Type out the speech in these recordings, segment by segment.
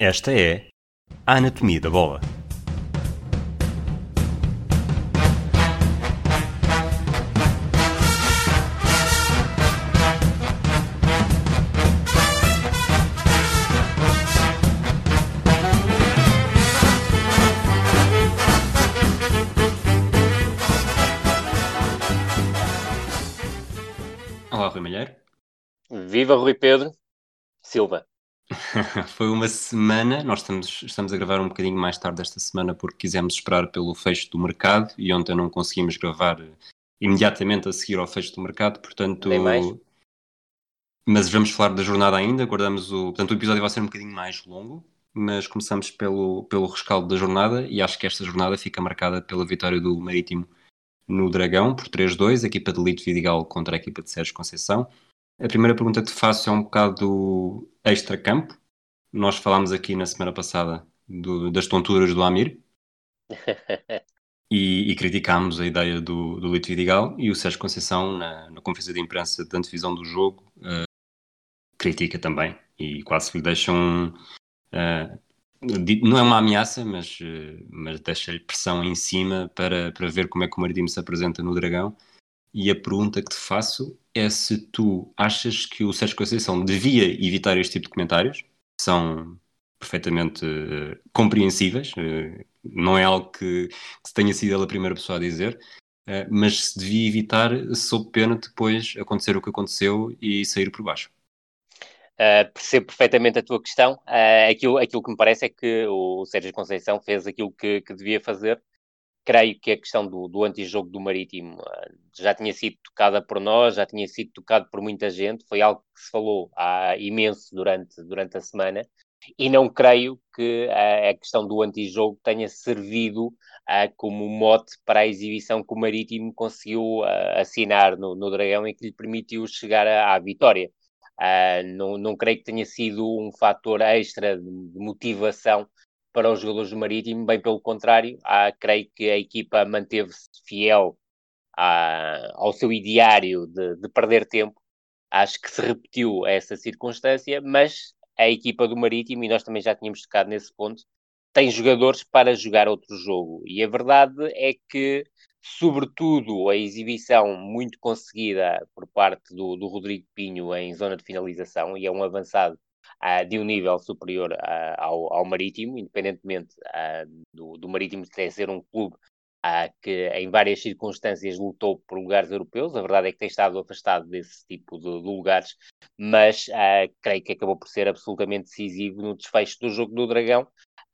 Esta é a Anatomia da Bola. Olá, Rui Malheiro. Viva Rui Pedro Silva. Foi uma semana, nós estamos, estamos a gravar um bocadinho mais tarde esta semana porque quisemos esperar pelo fecho do mercado e ontem não conseguimos gravar imediatamente a seguir ao fecho do mercado, portanto. Nem mais. Mas vamos falar da jornada ainda, guardamos o. Portanto, o episódio vai ser um bocadinho mais longo, mas começamos pelo, pelo rescaldo da jornada e acho que esta jornada fica marcada pela vitória do Marítimo no Dragão por 3-2, a equipa de Lito Vidigal contra a equipa de Sérgio Conceição. A primeira pergunta que te faço é um bocado extra-campo. Nós falámos aqui na semana passada do, das tonturas do Amir e, e, criticámos a ideia do, do Lito Vidigal e o Sérgio Conceição, na, na conferência de imprensa de antevisão do jogo, uh, critica também e quase lhe deixam. Uh, não é uma ameaça, mas, uh, mas deixa-lhe pressão em cima para, para ver como é que o Marítimo se apresenta no Dragão. E a pergunta que te faço é se tu achas que o Sérgio Conceição devia evitar este tipo de comentários, que são perfeitamente uh, compreensíveis, uh, não é algo que, que tenha sido ele a primeira pessoa a dizer, uh, mas se devia evitar sob pena de depois acontecer o que aconteceu e sair por baixo. percebo perfeitamente a tua questão. aquilo, aquilo que me parece é que o Sérgio Conceição fez aquilo que, que devia fazer creio que a questão do, do antijogo do Marítimo uh, já tinha sido tocada por nós, já tinha sido tocado por muita gente, foi algo que se falou há imenso durante, durante a semana, e não creio que uh, a questão do antijogo tenha servido uh, como mote para a exibição que o Marítimo conseguiu assinar no, no Dragão e que lhe permitiu chegar à, vitória. não, não creio que tenha sido um fator extra de motivação para os jogadores do Marítimo, bem pelo contrário, há, creio que a equipa manteve-se fiel à, ao seu ideário de, de, perder tempo. Acho que se repetiu essa circunstância, mas a equipa do Marítimo, e nós também já tínhamos tocado nesse ponto, tem jogadores para jogar outro jogo. E a verdade é que, sobretudo, a exibição muito conseguida por parte do, do Rodrigo Pinho em zona de finalização, e é um avançado uh, de um nível superior uh, ao, ao, Marítimo, independentemente uh, do, do, Marítimo ter ser um clube que em várias circunstâncias lutou por lugares europeus. A verdade é que tem estado afastado desse tipo de, de lugares, mas creio que acabou por ser absolutamente decisivo no desfecho do jogo do Dragão,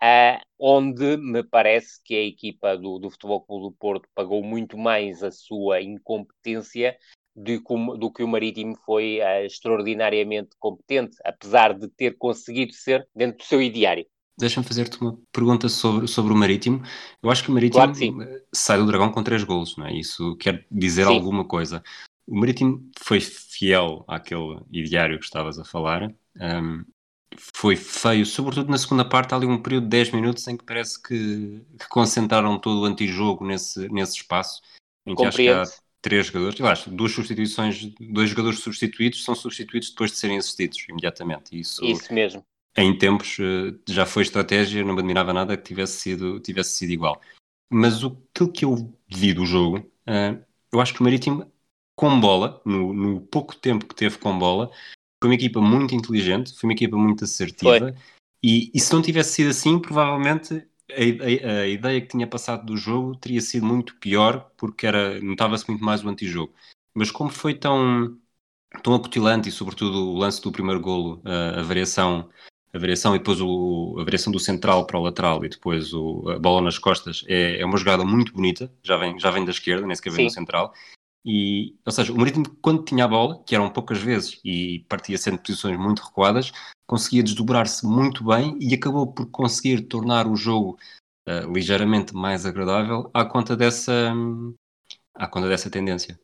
Uh, onde me parece que a equipa do, do Futebol Clube do Porto pagou muito mais a sua incompetência de como, do que o Marítimo foi uh, extraordinariamente competente, apesar de ter conseguido ser dentro do seu ideário. Deixa-me fazer-te uma pergunta sobre, sobre o Marítimo. Eu acho que o Marítimo claro sai do Dragão com três golos, não é? Isso quer dizer sim. alguma coisa. O Marítimo foi fiel àquele ideário que estavas a falar. Um, foi feio, sobretudo na segunda parte, há ali um período de 10 minutos em que parece que, que concentraram todo o antijogo nesse, nesse espaço. Em que acho que três jogadores, eu acho, duas substituições, dois jogadores substituídos são substituídos depois de serem assistidos imediatamente. Isso, Isso mesmo. Em tempos eh, já foi estratégia, não me admirava nada que tivesse sido, tivesse sido igual. Mas o, que eu vi do jogo, uh, eu acho que o Marítimo, com bola, no, no, pouco tempo que teve com bola, foi uma equipa muito inteligente, foi uma equipa muito assertiva. E, e se não tivesse sido assim, provavelmente a, a, a, ideia que tinha passado do jogo teria sido muito pior, porque era notava-se muito mais o antijogo. Mas como foi tão, tão acutilante e sobretudo o lance do primeiro golo, a, a variação a variação e depois o, a variação do central para o lateral e depois o, a bola nas costas é, é uma jogada muito bonita, já vem, já vem da esquerda, nem sequer vem do central. E, ou seja, o Marítimo, quando tinha a bola, que eram poucas vezes e partia sendo posições muito recuadas, conseguia desdobrar-se muito bem e acabou por conseguir tornar o jogo uh, ligeiramente mais agradável à conta dessa, à conta dessa tendência.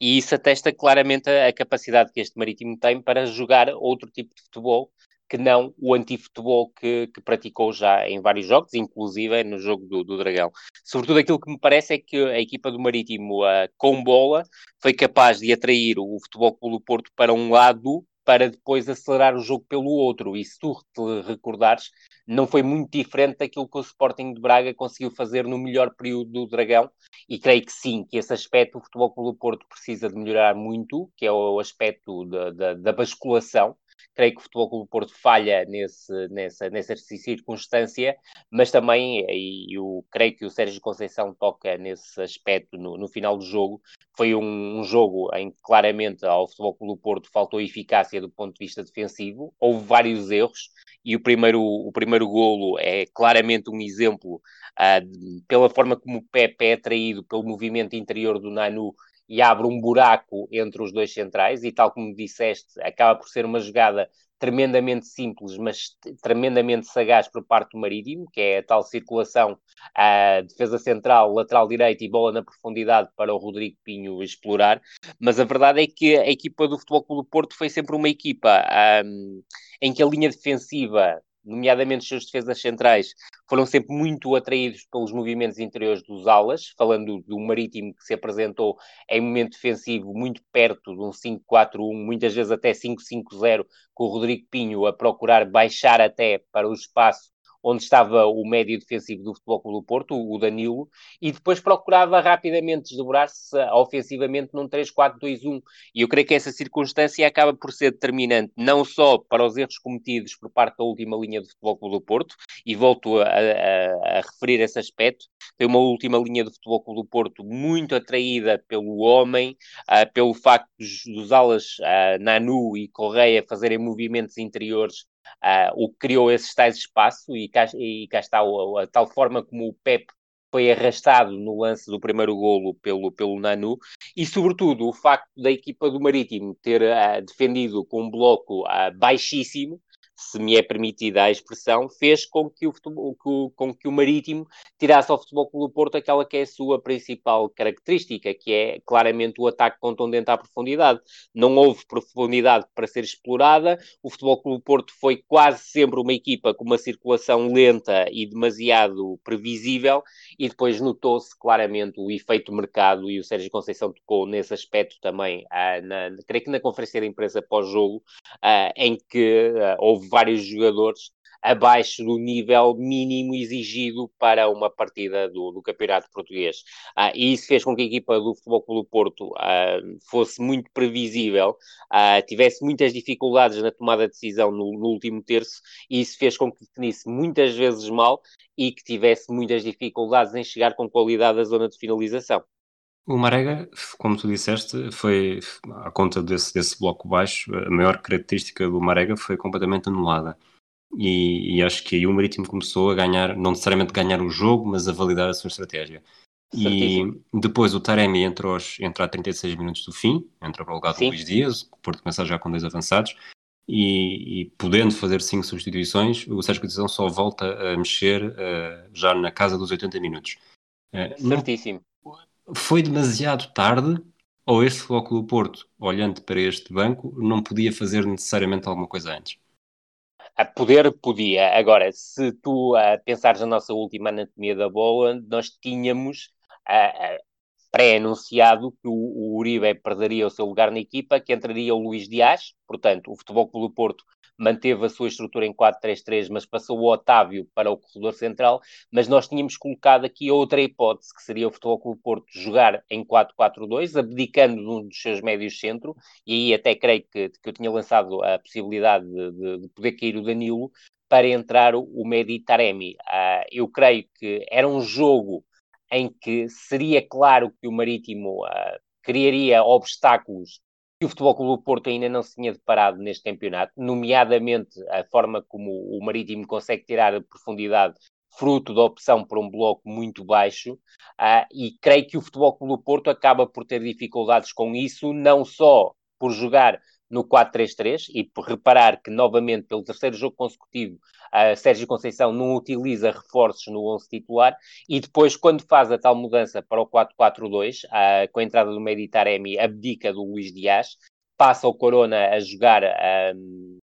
E isso atesta claramente a, a capacidade que este Marítimo tem para jogar outro tipo de futebol que não o antifutebol que, que praticou já em vários jogos, inclusive no jogo do, do Dragão. Sobretudo aquilo que me parece é que a equipa do Marítimo, uh, com bola, foi capaz de atrair o Futebol do Porto para um lado para depois acelerar o jogo pelo outro. E se tu te recordares, não foi muito diferente daquilo que o Sporting de Braga conseguiu fazer no melhor período do Dragão, e creio que sim, que esse aspecto o Futebol Clube do Porto precisa de melhorar muito, que é o aspecto da, da, da basculação, creio que o Futebol Clube Porto falha nesse, nessa, nessa circunstância, mas também, e eu creio que o Sérgio Conceição toca nesse aspecto no, no final do jogo, foi um, um, jogo em que claramente ao Futebol Clube Porto faltou eficácia do ponto de vista defensivo, houve vários erros, e o primeiro, o primeiro golo é claramente um exemplo de, pela forma como o Pepe é atraído pelo movimento interior do Nanu e abre um buraco entre os dois centrais, e tal como disseste, acaba por ser uma jogada tremendamente simples, mas tremendamente sagaz por parte do Marítimo, que é a tal circulação, a defesa central, lateral direito e bola na profundidade para o Rodrigo Pinho explorar. Mas a verdade é que a equipa do Futebol Clube do Porto foi sempre uma equipa um, em que a linha defensiva nomeadamente os seus defesas centrais, foram sempre muito atraídos pelos movimentos interiores dos alas, falando do Marítimo que se apresentou em momento defensivo muito perto de um 5-4-1, muitas vezes até 5-5-0, com o Rodrigo Pinho a procurar baixar até para o espaço onde estava o médio defensivo do Futebol Clube do Porto, o Danilo, e depois procurava rapidamente desdobrar-se ofensivamente num 3-4-2-1. E eu creio que essa circunstância acaba por ser determinante, não só para os erros cometidos por parte da última linha do Futebol Clube do Porto, e volto a, a, a referir esse aspecto, tem uma última linha do Futebol Clube do Porto muito atraída pelo homem, uh, pelo facto dos, dos alas uh, Nanu e Correia fazerem movimentos interiores uh, o que criou esses tais espaços e cá, e cá está a, a, tal forma como o Pep foi arrastado no lance do primeiro golo pelo, pelo Nanu e, sobretudo, o facto da equipa do Marítimo ter uh, defendido com um bloco uh, baixíssimo se me é permitida a expressão, fez com que o, futebol, com que o Marítimo tirasse ao Futebol Clube do Porto aquela que é a sua principal característica, que é claramente o ataque contundente à profundidade. Não houve profundidade para ser explorada, o Futebol Clube do Porto foi quase sempre uma equipa com uma circulação lenta e demasiado previsível, e depois notou-se claramente o efeito mercado, e o Sérgio Conceição tocou nesse aspecto também, ah, na, creio que na conferência de imprensa pós-jogo, ah, em que ah, houve vários jogadores abaixo do nível mínimo exigido para uma partida do, do Campeonato Português. Ah, e isso fez com que a equipa do Futebol Clube do Porto ah, fosse muito previsível, ah, tivesse muitas dificuldades na tomada de decisão no, no, último terço, e isso fez com que definisse muitas vezes mal e que tivesse muitas dificuldades em chegar com qualidade à zona de finalização. O Marega, como tu disseste, foi à conta desse, desse bloco baixo, a maior característica do Marega foi completamente anulada. E, e, acho que aí o Marítimo começou a ganhar, não necessariamente ganhar o jogo, mas a validar a sua estratégia. Certíssimo. E depois o Taremi entrou, entrou a 36 minutos do fim, entrou para o lugar do Luís Dias, o Porto começar já com dois avançados, e, e, podendo fazer cinco substituições, o Sérgio Conceição só volta a mexer uh, já na casa dos 80 minutos. Uh, Certíssimo. Foi demasiado tarde ou este Futebol do Porto, olhando para este banco, não podia fazer necessariamente alguma coisa antes? A poder podia. Agora, se tu uh, pensares na nossa última anatomia da bola, nós tínhamos pré-anunciado que o, o, Uribe perderia o seu lugar na equipa, que entraria o Luís Dias, portanto, o Futebol Clube do Porto manteve a sua estrutura em 4-3-3, mas passou o Otávio para o corredor central, mas nós tínhamos colocado aqui outra hipótese, que seria o Futebol Clube Porto jogar em 4-4-2, abdicando de um dos seus médios centro, e aí até creio que, que eu tinha lançado a possibilidade de, de, de poder cair o Danilo, para entrar o, o Medi Taremi. Uh, eu creio que era um jogo em que seria claro que o Marítimo uh, criaria obstáculos que o Futebol Clube do Porto ainda não se tinha deparado neste campeonato, nomeadamente a forma como o Marítimo consegue tirar a profundidade fruto da opção por um bloco muito baixo, uh, e creio que o Futebol Clube do Porto acaba por ter dificuldades com isso, não só por jogar no 4-3-3 e por reparar que, novamente, pelo terceiro jogo consecutivo, uh, Sérgio Conceição não utiliza reforços no 11 titular e depois, quando faz a tal mudança para o 4-4-2, uh, ah, com a entrada do Meditaremi, abdica do Luís Dias, passa o Corona a jogar. Um,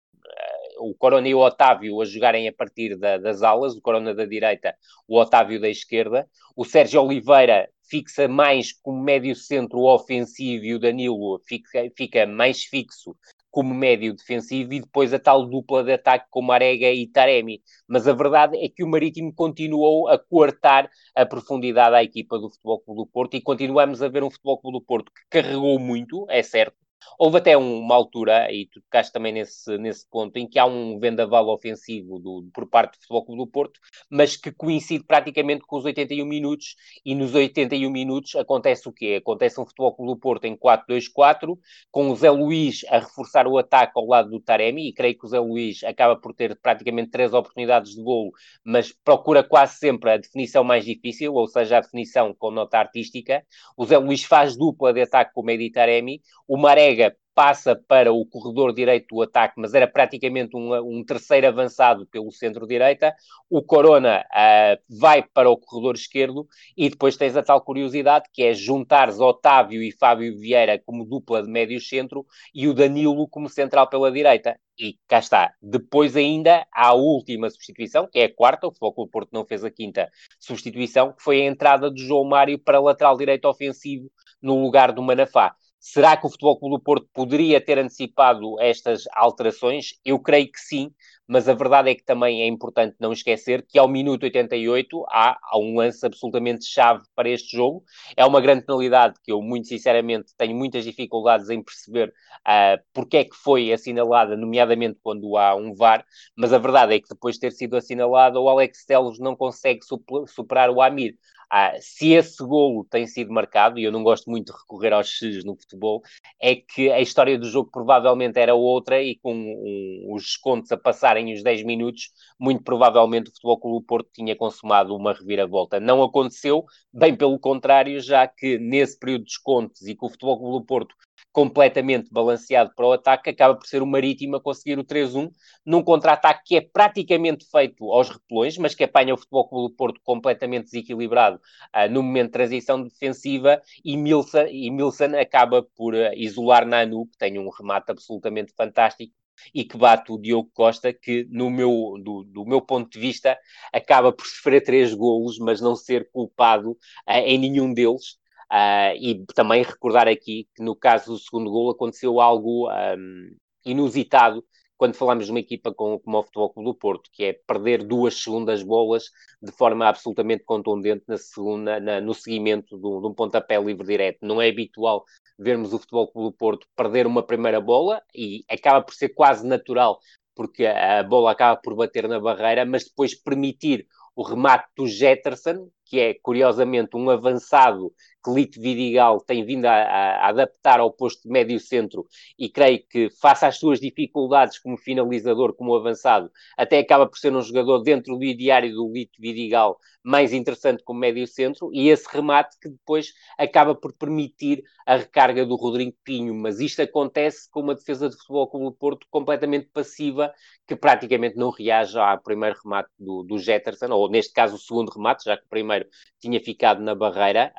o Corona e o Otávio a jogarem a partir da, das alas, o Corona da direita, o Otávio da esquerda, o Sérgio Oliveira fixa mais como médio centro ofensivo e o Danilo fica, fica mais fixo como médio defensivo. E depois a tal dupla de ataque com Marega e Taremi. Mas a verdade é que o Marítimo continuou a coartar a profundidade à equipa do Futebol Clube do Porto. E continuamos a ver um Futebol Clube do Porto que carregou muito, é certo, Houve até uma altura, e tu tocaste também nesse, nesse ponto, em que há um vendaval ofensivo do, por parte do Futebol Clube do Porto, mas que coincide praticamente com os 81 minutos, e nos 81 minutos acontece o quê? Acontece um Futebol Clube do Porto em 4-2-4, com o Zé Luís a reforçar o ataque ao lado do Taremi, e creio que o Zé Luís acaba por ter praticamente três oportunidades de golo, mas procura quase sempre a definição mais difícil, ou seja, a definição com nota artística. O Zé Luís faz dupla de ataque com o Medi Taremi, o Maré passa para o corredor direito do ataque, mas era praticamente um, um terceiro avançado pelo centro-direita. O Corona uh, vai para o corredor esquerdo e depois tens a tal curiosidade que é juntares Otávio e Fábio Vieira como dupla de médio centro e o Danilo como central pela direita. E cá está. Depois ainda há a última substituição, que é a quarta, o Futebol Porto não fez a quinta substituição, que foi a entrada de João Mário para lateral direito ofensivo no lugar do Manafá. Será que o Futebol Clube do Porto poderia ter antecipado estas alterações? Eu creio que sim, mas a verdade é que também é importante não esquecer que ao minuto 88 há, há um lance absolutamente chave para este jogo. É uma grande penalidade que eu, muito sinceramente, tenho muitas dificuldades em perceber uh, porque é que foi assinalada, nomeadamente quando há um VAR, mas a verdade é que depois de ter sido assinalada, o Alex Teles não consegue superar o Amir. Ah, se esse golo tem sido marcado, e eu não gosto muito de recorrer aos X no futebol, é que a história do jogo provavelmente era outra e com um, os descontos a passarem os 10 minutos, muito provavelmente o Futebol Clube Porto tinha consumado uma reviravolta. Não aconteceu, bem pelo contrário, já que nesse período de descontos e que o Futebol Clube Porto completamente balanceado para o ataque, acaba por ser o Marítimo a conseguir o 3-1 num contra-ataque que é praticamente feito aos repelões, mas que apanha o Futebol Clube do Porto completamente desequilibrado uh, no momento de transição defensiva e Milson, e Milson acaba por uh, isolar Nanu, que tem um remate absolutamente fantástico, e que bate o Diogo Costa, que no meu, do, do meu ponto de vista acaba por sofrer três golos, mas não ser culpado uh, em nenhum deles. Uh, e também recordar aqui que no caso do segundo gol aconteceu algo um, inusitado quando falamos de uma equipa com, como o Futebol Clube do Porto, que é perder duas segundas bolas de forma absolutamente contundente na segunda, na, no seguimento de um, de um pontapé livre direto. Não é habitual vermos o Futebol Clube do Porto perder uma primeira bola e acaba por ser quase natural porque a bola acaba por bater na barreira, mas depois permitir o remate do Jetterson, que é curiosamente um avançado que Lito Vidigal tem vindo a, a, adaptar ao posto de médio centro e creio que, face às suas dificuldades como finalizador, como avançado, até acaba por ser um jogador dentro do ideário do Lito Vidigal mais interessante como médio centro e esse remate que depois acaba por permitir a recarga do Rodrigo Pinho, mas isto acontece com uma defesa de futebol como o Porto completamente passiva, que praticamente não reage ao primeiro remate do, do Jetterson, ou neste caso o segundo remate, já que o primeiro tinha ficado na barreira,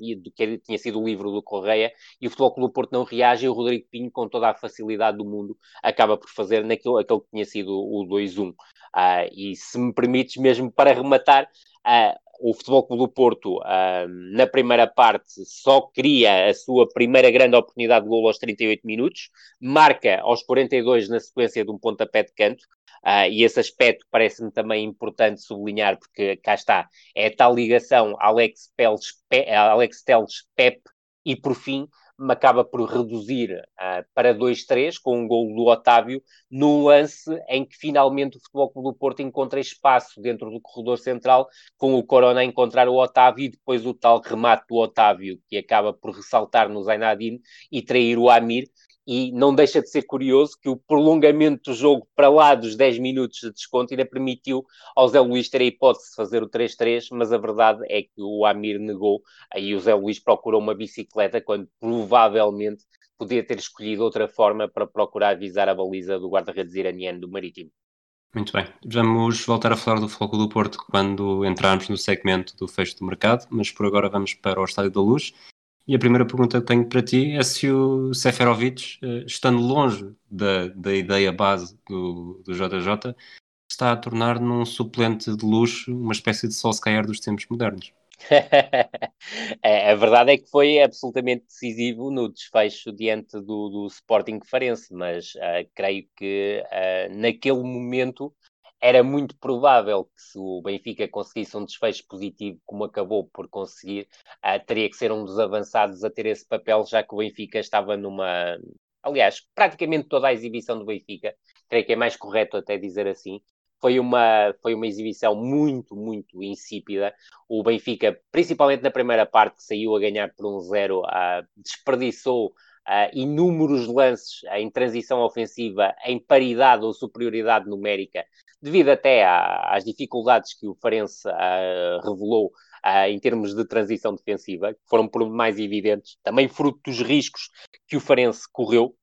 e do que tinha sido o livro do Correia, e o Futebol Clube do Porto não reage, e o Rodrigo Pinho, com toda a facilidade do mundo, acaba por fazer naquilo aquele que tinha sido o 2-1. Uh, ah, e se me permites, mesmo para rematar, uh, o Futebol Clube do Porto, na primeira parte, só cria a sua primeira grande oportunidade de gol aos 38 minutos, marca aos 42 na sequência de um pontapé de canto, uh, e esse aspecto parece-me também importante sublinhar, porque cá está, é tal ligação Alex, Pe Alex Teles Pep, e por fim, acaba por reduzir uh, para 2-3 com um gol do Otávio, num lance em que finalmente o Futebol Clube do Porto encontra espaço dentro do corredor central, com o Corona a encontrar o Otávio e depois o tal remate do Otávio, que acaba por ressaltar no Zainadine e trair o Amir, e não deixa de ser curioso que o prolongamento do jogo para lá dos 10 minutos de desconto ainda permitiu ao Zé Luís ter a hipótese de fazer o 3-3, mas a verdade é que o Amir negou, aí o Zé Luís procurou uma bicicleta quando provavelmente podia ter escolhido outra forma para procurar avisar a baliza do guarda-redes iraniano do Marítimo. Muito bem. Vamos voltar a falar do Foco do Porto quando entrarmos no segmento do fecho do mercado, mas por agora vamos para o Estádio da Luz e a primeira pergunta que tenho para ti é se o Seferovic, eh, estando longe da, da ideia base do, do JJ, está a tornar num suplente de luxo uma espécie de Solskjaer dos tempos modernos. a verdade é que foi absolutamente decisivo no desfecho diante do, do Sporting Farense, mas uh, creio que uh, naquele momento era muito provável que se o Benfica conseguisse um desfecho positivo, como acabou por conseguir, uh, teria que ser um dos avançados a ter esse papel, já que o Benfica estava numa. Aliás, praticamente toda a exibição do Benfica, creio que é mais correto até dizer assim, foi uma, foi uma exibição muito, muito insípida. O Benfica, principalmente na primeira parte, saiu a ganhar por um zero, uh, desperdiçou uh, inúmeros lances uh, em transição ofensiva em paridade ou superioridade numérica, devido até à, às dificuldades que o Farense uh, revelou em termos de transição defensiva, que foram por mais evidentes, também fruto dos riscos que o Farense correu,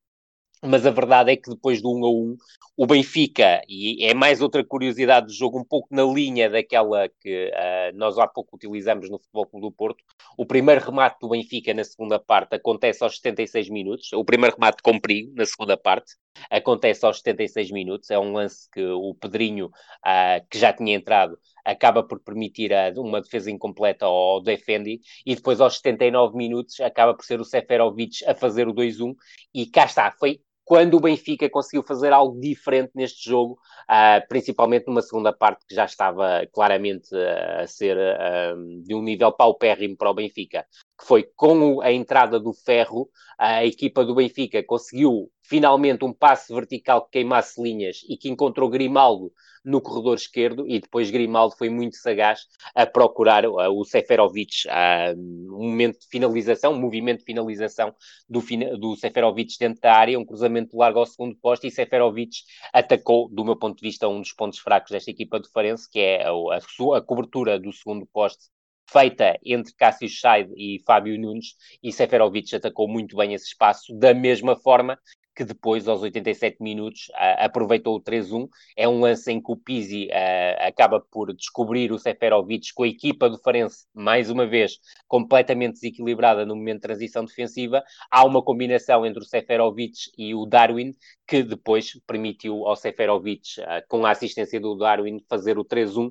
mas a verdade é que depois do 1 a 1, o Benfica, e é mais outra curiosidade do jogo, um pouco na linha daquela que uh, nós há pouco utilizamos no Futebol Clube do Porto, o primeiro remate do Benfica na segunda parte acontece aos 76 minutos, o primeiro remate com perigo na segunda parte acontece aos 76 minutos, é um lance que o Pedrinho, uh, que já tinha entrado, acaba por permitir a, uma defesa incompleta ao Defendi, e depois aos 79 minutos acaba por ser o Seferovic a fazer o 2-1, e cá está, foi quando o Benfica conseguiu fazer algo diferente neste jogo, uh, principalmente numa segunda parte que já estava claramente uh, a ser uh, de um nível paupérrimo para o Benfica, que foi com a entrada do Ferro, a equipa do Benfica conseguiu finalmente um passe vertical que queimasse linhas e que encontrou Grimaldo no corredor esquerdo e depois Grimaldo foi muito sagaz a procurar o Seferovic, um momento de finalização, um movimento de finalização do, do Seferovic dentro da área, um cruzamento largo ao segundo posto e Seferovic atacou, do meu ponto de vista, um dos pontos fracos desta equipa de Farense, que é a, a, a cobertura do segundo poste feita entre Cássio Scheid e Fábio Nunes, e Seferovic atacou muito bem esse espaço, da mesma forma que depois, aos 87 minutos, uh, aproveitou o 3-1. É um lance em que o Pizzi uh, acaba por descobrir o Seferovic com a equipa do Farense, mais uma vez, completamente desequilibrada no momento de transição defensiva. Há uma combinação entre o Seferovic e o Darwin, que depois permitiu ao Seferovic, uh, com a assistência do Darwin, fazer o 3-1.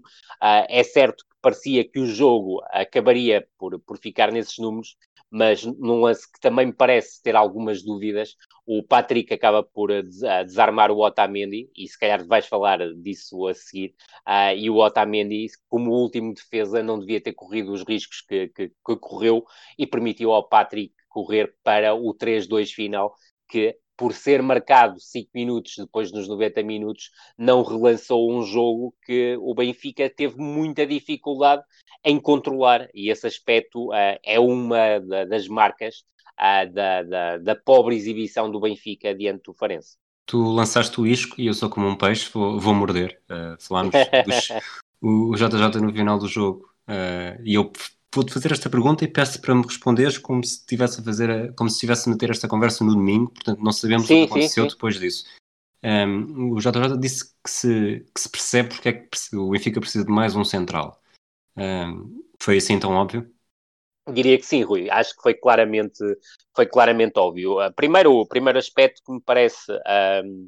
é certo que parecia que o jogo acabaria por, por ficar nesses números, mas num lance que também me parece ter algumas dúvidas, o Patrick acaba por eh, eh, desarmar o Otamendi, e se calhar vais falar disso a seguir, uh, e o Otamendi, como último defesa, não devia ter corrido os riscos que, que, que correu e permitiu ao Patrick correr para o 3-2 final, que por ser marcado 5 minutos depois dos 90 minutos, não relançou um jogo que o Benfica teve muita dificuldade em controlar, e esse aspecto uh, é uma da, das marcas uh, da, da, da, pobre exibição do Benfica diante do Farense. Tu lançaste o isco e eu sou como um peixe, vou, vou morder. Uh, falámos dos, o JJ no final do jogo e eu vou-te fazer esta pergunta e peço para me responderes como se estivesse a fazer, a, como se estivesse a ter esta conversa no domingo, portanto não sabemos sim, o que aconteceu sim, sim. depois disso. Um, o JJ disse que se, que se percebe porque é que o Benfica precisa de mais um central. Um, foi assim tão óbvio? Diria que sim, Rui. Acho que foi claramente, foi claramente óbvio. Uh, primeiro, o primeiro aspecto que me parece um,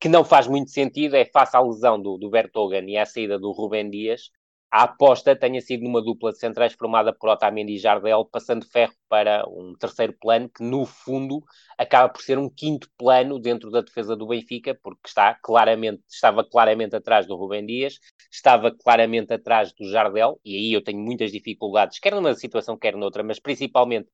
que não faz muito sentido é face à lesão do, do Bertogan e à saída do Rubem Dias, a aposta tenha sido numa dupla de centrais formada por Otamendi e Jardel, passando ferro para um terceiro plano, que no fundo acaba por ser um quinto plano dentro da defesa do Benfica, porque está claramente, estava claramente atrás do Rubem Dias, estava claramente atrás do Jardel, e aí eu tenho muitas dificuldades, quer numa situação, quer noutra, mas principalmente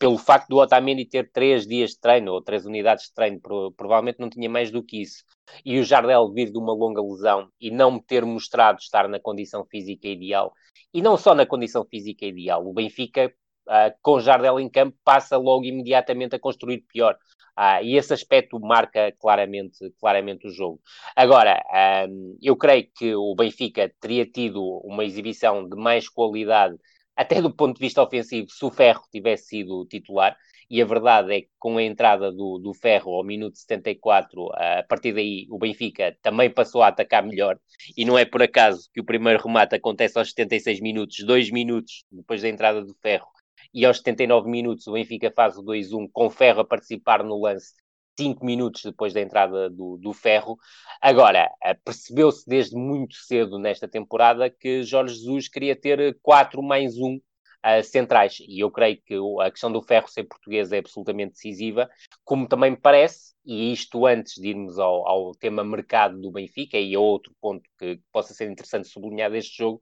pelo facto do Otamendi ter três dias de treino ou três unidades de treino, provavelmente não tinha mais do que isso. E o Jardel vir de uma longa lesão e não ter mostrado estar na condição física ideal, e não só na condição física ideal, o Benfica, uh, com Jardel em campo, passa logo imediatamente a construir pior. Uh, e esse aspecto marca claramente, claramente o jogo. Agora, um, eu creio que o Benfica teria tido uma exibição de mais qualidade até do ponto de vista ofensivo, se o Ferro tivesse sido titular, e a verdade é que com a entrada do, do Ferro ao minuto 74, a partir daí o Benfica também passou a atacar melhor, e não é por acaso que o primeiro remate acontece aos 76 minutos, dois minutos depois da entrada do Ferro, e aos 79 minutos o Benfica faz o 2-1 com o Ferro a participar no lance, cinco minutos depois da entrada do, do Ferro. Agora, percebeu-se desde muito cedo nesta temporada que Jorge Jesus queria ter quatro mais um uh, centrais. E eu creio que a questão do Ferro ser português é absolutamente decisiva, como também me parece, e isto antes de irmos ao, ao tema mercado do Benfica, e outro ponto que, que possa ser interessante sublinhar deste jogo,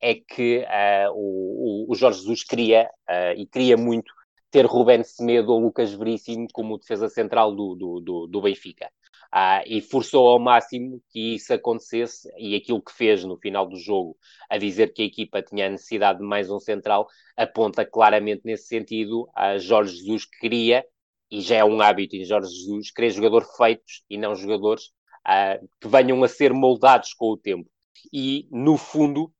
é que uh, o, o, Jorge Jesus queria, uh, e queria muito, ter Ruben Semedo ou Lucas Veríssimo como defesa central do, do, do, do Benfica. Ah, e forçou ao máximo que isso acontecesse, e aquilo que fez no final do jogo, a dizer que a equipa tinha necessidade de mais um central, aponta claramente nesse sentido a Jorge Jesus que queria, e já é um hábito em Jorge Jesus, querer jogadores feitos e não jogadores ah, que venham a ser moldados com o tempo. E, no fundo,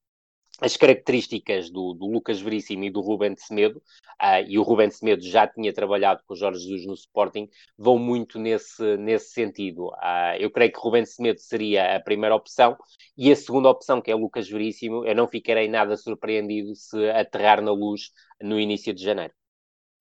as características do, do, Lucas Veríssimo e do Ruben Semedo, uh, e o Ruben Semedo já tinha trabalhado com o Jorge Jesus no Sporting, vão muito nesse, nesse sentido. Uh, eu creio que Ruben Semedo seria a primeira opção, e a segunda opção, que é Lucas Veríssimo, eu não ficarei nada surpreendido se aterrar na luz no início de janeiro.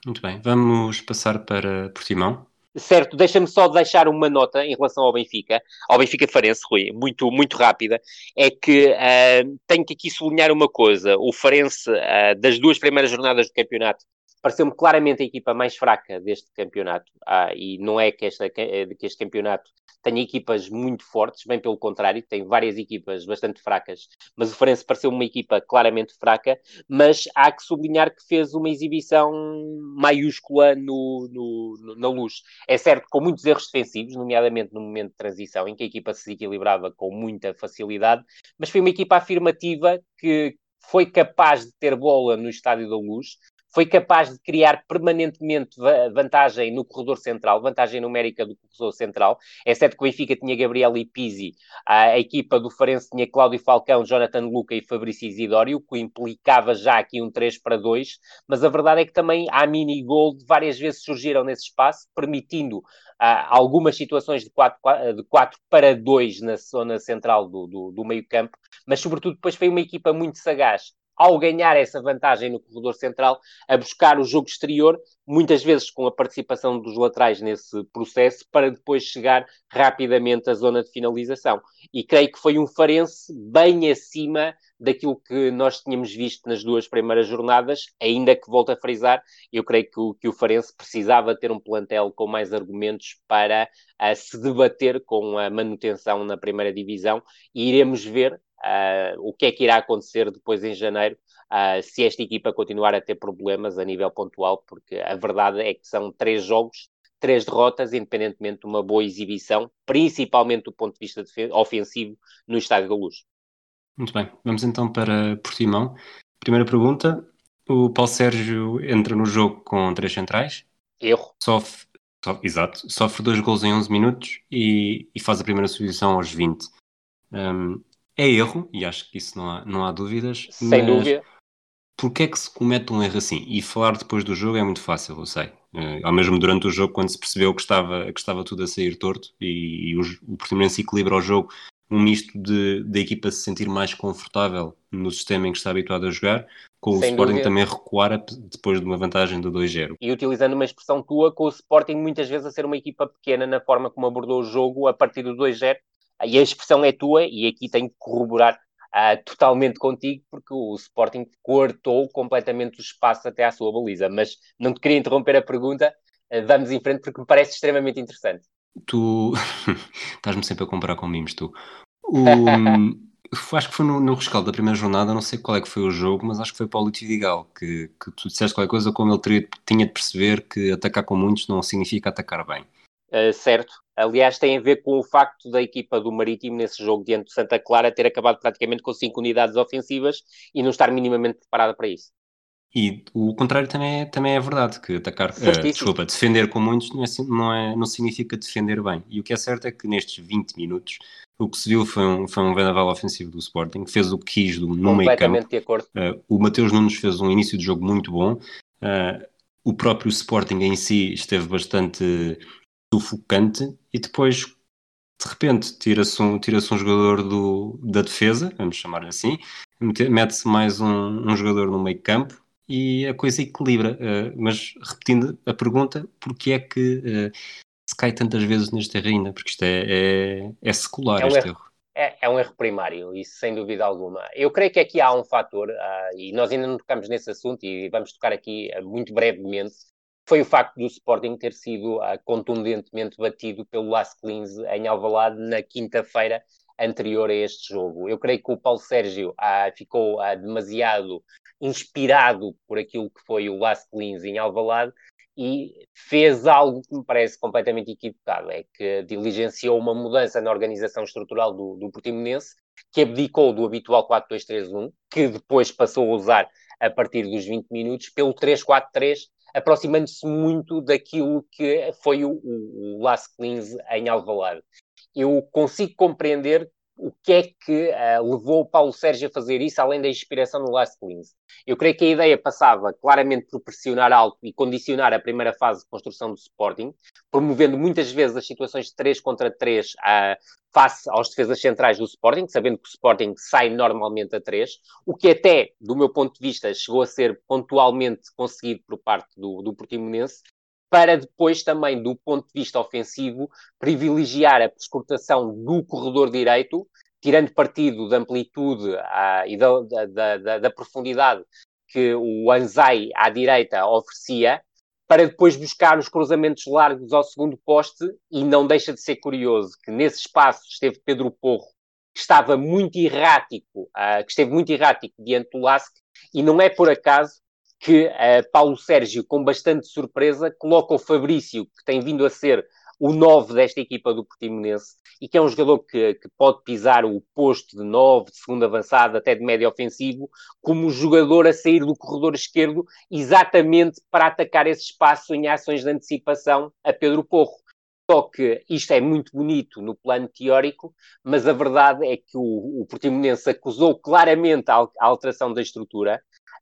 Muito bem, vamos passar para Portimão. Certo, deixa-me só deixar uma nota em relação ao Benfica, ao Benfica Farense, Rui, muito, muito rápida, é que uh, tenho que aqui sublinhar uma coisa, o Farense, uh, das duas primeiras jornadas do campeonato, pareceu-me claramente a equipa mais fraca deste campeonato, ah, e não é que, esta, que este campeonato tenha equipas muito fortes, bem pelo contrário, tem várias equipas bastante fracas, mas o Farense pareceu uma equipa claramente fraca, mas há que sublinhar que fez uma exibição maiúscula no, no, na luz. É certo, com muitos erros defensivos, nomeadamente no momento de transição, em que a equipa se equilibrava com muita facilidade, mas foi uma equipa afirmativa que foi capaz de ter bola no Estádio da Luz, foi capaz de criar permanentemente vantagem no corredor central, vantagem numérica do corredor central. É certo que o Benfica tinha Gabriel e Pizzi, a equipa do Farense tinha Cláudio Falcão, Jonathan Luca e Fabrício Isidório, o que implicava já aqui um 3 para 2, mas a verdade é que também há mini-gol várias vezes surgiram nesse espaço, permitindo algumas situações de 4, de 4 para 2 na zona central do, do, do meio campo, mas sobretudo depois foi uma equipa muito sagaz ao ganhar essa vantagem no corredor central, a buscar o jogo exterior, muitas vezes com a participação dos laterais nesse processo, para depois chegar rapidamente à zona de finalização. E creio que foi um Farense bem acima daquilo que nós tínhamos visto nas duas primeiras jornadas, ainda que, volto a frisar, eu creio que o, que o Farense precisava ter um plantel com mais argumentos para uh, se debater com a manutenção na primeira divisão e iremos ver o que é que irá acontecer depois em janeiro uh, se esta equipa continuar a ter problemas a nível pontual, porque a verdade é que são três jogos, três derrotas, independentemente de uma boa exibição, principalmente do ponto de vista ofensivo no Estádio da Luz. Muito bem, vamos então para Portimão. Primeira pergunta: o Paulo Sérgio entra no jogo com três centrais. Erro. Sofre, so, exato, sofre dois gols em 11 minutos e, e faz a primeira substituição aos 20. Um, é erro, e acho que isso não há, não há dúvidas. Sem dúvida. Porquê é que se comete um erro assim? E falar depois do jogo é muito fácil, eu sei. Uh, ao mesmo durante o jogo, quando se percebeu que estava, que estava tudo a sair torto e, e o, o Portimonense equilibra o jogo, um misto de da equipa se sentir mais confortável no sistema em que está habituado a jogar, com Sem o Sporting dúvida. também recuar depois de uma vantagem de 2-0. E utilizando uma expressão tua, com o Sporting muitas vezes a ser uma equipa pequena na forma como abordou o jogo a partir do 2-0 e a expressão é tua, e aqui tenho que corroborar uh, totalmente contigo, porque o Sporting cortou completamente o espaço até à sua baliza. Mas não te queria interromper a pergunta, uh, vamos em frente, porque me parece extremamente interessante. Tu estás-me sempre a comparar com mimos, tu. O... acho que foi no, no rescaldo da primeira jornada, não sei qual é que foi o jogo, mas acho que foi para o Lito Vidigal, que, que tu disseste qualquer coisa como ele teria, tinha de perceber que atacar com muitos não significa atacar bem. Uh, certo. Aliás, tem a ver com o facto da equipa do Marítimo, nesse jogo diante de Santa Clara, ter acabado praticamente com cinco unidades ofensivas e não estar minimamente preparada para isso. E o contrário também é, também é verdade, que atacar, uh, desculpa, defender com muitos não, é, não, é, não significa defender bem. E o que é certo é que nestes 20 minutos o que se viu foi um, foi um vendaval ofensivo do Sporting, fez o que quis do, no meio campo. de acordo. Uh, o Mateus Nunes fez um início de jogo muito bom. Uh, o próprio Sporting em si esteve bastante sufocante e depois de repente tira-se um, tira um jogador do, da defesa, vamos chamar assim, mete-se mais um, um, jogador no meio campo e a coisa equilibra. Uh, mas repetindo a pergunta, porque é que uh, se cai tantas vezes neste erro ainda, porque isto é, é, é secular, é um este erro. erro. É, é, um erro primário, isso sem dúvida alguma. Eu creio que aqui há um fator, uh, e nós ainda não tocamos nesse assunto, e vamos tocar aqui uh, muito brevemente, foi o facto do Sporting ter sido uh, contundentemente batido pelo Las Clins em Alvalade na quinta-feira anterior a este jogo. Eu creio que o Paulo Sérgio ficou demasiado inspirado por aquilo que foi o Las Clins em Alvalade e fez algo que me parece completamente equivocado, é que diligenciou uma mudança na organização estrutural do, do Portimonense, que abdicou do habitual 4-2-3-1, que depois passou a usar a partir dos 20 minutos, pelo 3-4-3, aproximando-se muito daquilo que foi o, o, o Las Clins em Alvalade. Eu consigo compreender o que é que uh, levou Paulo Sérgio a fazer isso, além da inspiração no Last Queens? Eu creio que a ideia passava claramente por pressionar alto e condicionar a primeira fase de construção do Sporting, promovendo muitas vezes as situações de 3 contra 3 uh, face aos defesas centrais do Sporting, sabendo que o Sporting sai normalmente a 3, o que até, do meu ponto de vista, chegou a ser pontualmente conseguido por parte do, do Portimonense, para depois também, do ponto de vista ofensivo, privilegiar a prescrutação do corredor direito, tirando partido da amplitude ah, e da, da, da, da, profundidade que o Anzai à direita oferecia, para depois buscar os cruzamentos largos ao segundo poste, e não deixa de ser curioso que nesse espaço esteve Pedro Porro, que estava muito errático, ah, que esteve muito errático diante do Lask, e não é por acaso que uh, Paulo Sérgio, com bastante surpresa, coloca o Fabrício, que tem vindo a ser o 9 desta equipa do Portimonense e que é um jogador que, que, pode pisar o posto de 9, de segundo avançado, até de médio ofensivo, como jogador a sair do corredor esquerdo, exatamente para atacar esse espaço em ações de antecipação a Pedro Porro. Só que isto é muito bonito no plano teórico, mas a verdade é que o, o Portimonense acusou claramente a, a alteração da estrutura,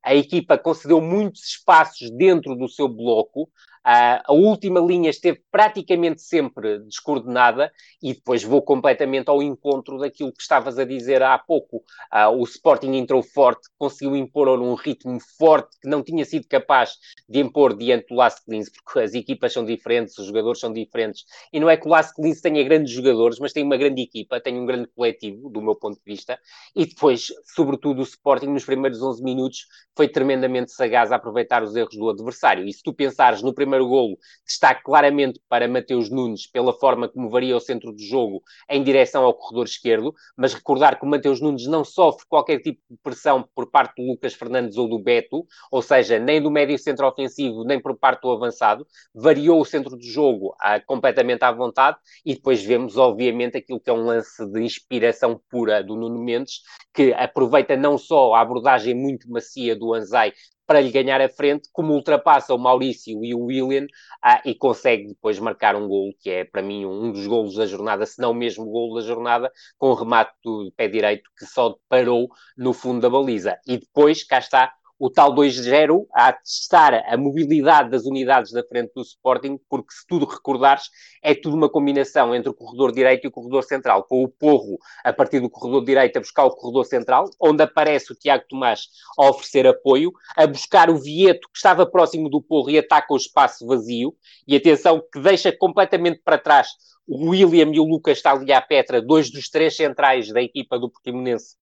a equipa concedeu muitos espaços dentro do seu bloco, Uh, a última linha esteve praticamente sempre descoordenada e depois vou completamente ao encontro daquilo que estavas a dizer há pouco. Uh, o Sporting entrou forte, conseguiu impor um ritmo forte que não tinha sido capaz de impor diante do Las Clins, porque as equipas são diferentes, os jogadores são diferentes. E não é que o Las Clins tenha grandes jogadores, mas tem uma grande equipa, tem um grande coletivo, do meu ponto de vista. E depois, sobretudo, o Sporting nos primeiros 11 minutos foi tremendamente sagaz a aproveitar os erros do adversário. E se tu pensares no primeiro primeiro golo destaque claramente para Mateus Nunes pela forma como varia o centro do jogo em direção ao corredor esquerdo, mas recordar que o Mateus Nunes não sofre qualquer tipo de pressão por parte do Lucas Fernandes ou do Beto, ou seja, nem do médio centro ofensivo, nem por parte do avançado, variou o centro do jogo ah, completamente à vontade e depois vemos, obviamente, aquilo que é um lance de inspiração pura do Nuno Mendes, que aproveita não só a abordagem muito macia do Anzai para lhe ganhar a frente, como ultrapassa o Maurício e o William ah, e consegue depois marcar um gol que é para mim um dos golos da jornada, se não mesmo o golo da jornada, com o remate do pé direito que só parou no fundo da baliza. E depois, cá está, o tal 2-0 a testar a mobilidade das unidades da frente do Sporting, porque se tudo recordares, é tudo uma combinação entre o corredor direito e o corredor central, com o Porro a partir do corredor direito a buscar o corredor central, onde aparece o Tiago Tomás a oferecer apoio, a buscar o Vieto, que estava próximo do Porro e ataca o espaço vazio, e atenção, que deixa completamente para trás o William e o Lucas está ali à Petra, dois dos três centrais da equipa do Portimonense,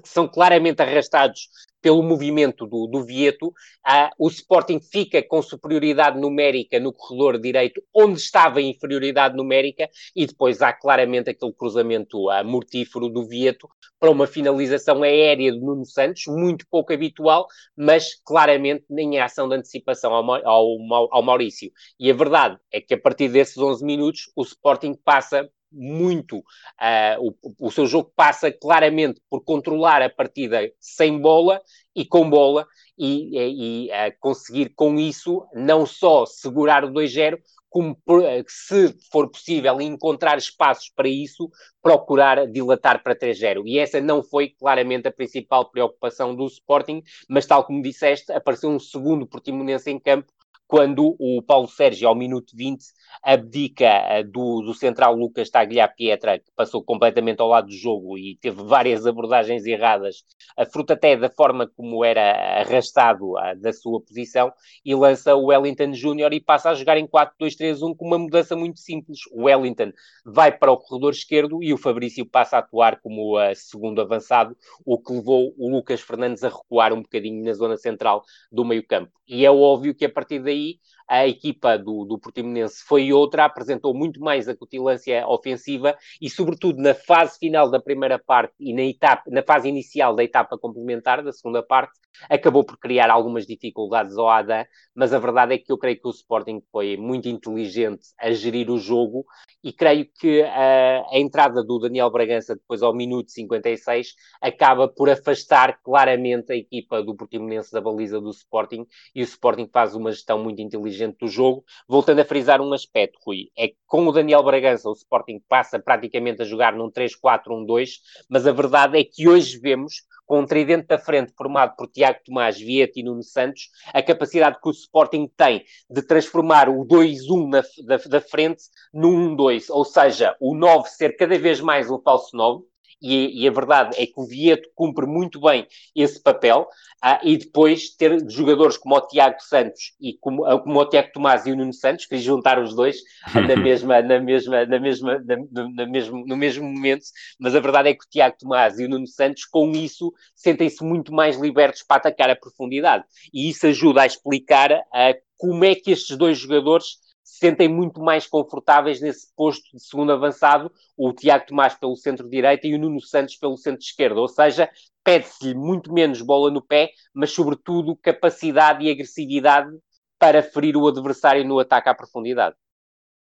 que são claramente arrastados pelo movimento do, do Vieto, uh, o Sporting fica com superioridade numérica no corredor direito, onde estava em inferioridade numérica, e depois há claramente aquele cruzamento uh, mortífero do Vieto para uma finalização aérea do Nuno Santos, muito pouco habitual, mas claramente nem a ação de antecipação ao, ao, ao Maurício. E a verdade é que a partir desses 11 minutos, o Sporting passa muito, uh, o, o seu jogo passa claramente por controlar a partida sem bola e com bola e, e uh, conseguir com isso não só segurar o 2-0, como se for possível encontrar espaços para isso, procurar dilatar para 3-0. E essa não foi claramente a principal preocupação do Sporting, mas tal como disseste, apareceu um segundo Portimonense em campo quando o Paulo Sérgio, ao minuto 20, abdica uh, do, do central Lucas Tagliapietra, que passou completamente ao lado do jogo e teve várias abordagens erradas, a fruta até da forma como era arrastado uh, da sua posição, e lança o Wellington Júnior e passa a jogar em 4-2-3-1 com uma mudança muito simples. O Wellington vai para o corredor esquerdo e o Fabrício passa a atuar como uh, segundo avançado, o que levou o Lucas Fernandes a recuar um bocadinho na zona central do meio campo. E é óbvio que a partir daí money a equipa do, do Portimonense foi outra, apresentou muito mais a cutilância ofensiva e, sobretudo, na fase final da primeira parte e na, etapa, na fase inicial da etapa complementar, da segunda parte, acabou por criar algumas dificuldades ao Adam, mas a verdade é que eu creio que o Sporting foi muito inteligente a gerir o jogo e creio que a, a entrada do Daniel Bragança depois ao minuto 56 acaba por afastar claramente a equipa do Portimonense da baliza do Sporting e o Sporting faz uma gestão muito inteligente do jogo. Voltando a frisar um aspecto, Rui, é que com o Daniel Bragança o Sporting passa praticamente a jogar num 3-4-1-2, mas a verdade é que hoje vemos com um tridente da frente formado por Tiago Tomás, Vieto e Nuno Santos, a capacidade que o Sporting tem de transformar o 2-1 da, da, frente num 1-2, ou seja, o 9 ser cada vez mais um falso 9, e, e, a verdade é que o Vieto cumpre muito bem esse papel, ah, e depois ter jogadores como o Tiago Santos e como, ah, como o Tiago Tomás e o Nuno Santos, que juntar os dois na mesma, na mesma, na mesma, na, na mesmo, no mesmo momento, mas a verdade é que o Tiago Tomás e o Nuno Santos, com isso, sentem-se muito mais libertos para atacar a profundidade, e isso ajuda a explicar ah, como é que estes dois jogadores se sentem muito mais confortáveis nesse posto de segundo avançado, o Tiago Tomás pelo centro-direita e o Nuno Santos pelo centro-esquerdo. Ou seja, pede-se-lhe muito menos bola no pé, mas sobretudo capacidade e agressividade para ferir o adversário no ataque à profundidade.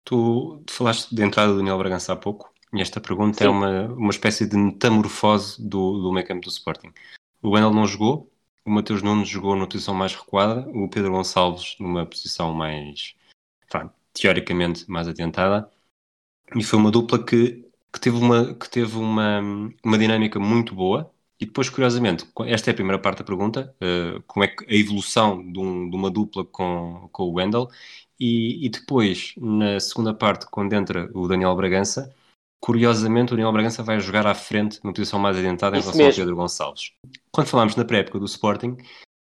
Tu, falaste de entrada do Daniel Bragança há pouco, e esta pergunta é Sim. é uma, uma espécie de metamorfose do, do meio campo do Sporting. O Wendel não jogou, o Mateus Nunes jogou numa posição mais recuada, o Pedro Gonçalves numa posição mais teoricamente mais adiantada, e foi uma dupla que, que teve, uma, que teve uma, uma dinâmica muito boa. E depois, curiosamente, esta é a primeira parte da pergunta: uh, como é que a evolução de, um, de, uma dupla com, com o Wendel, e, e, depois, na segunda parte, quando entra o Daniel Bragança, curiosamente, o Daniel Bragança vai jogar à frente, numa posição mais adiantada em Isso relação mesmo. ao Pedro Gonçalves. Quando falámos na pré-época do Sporting,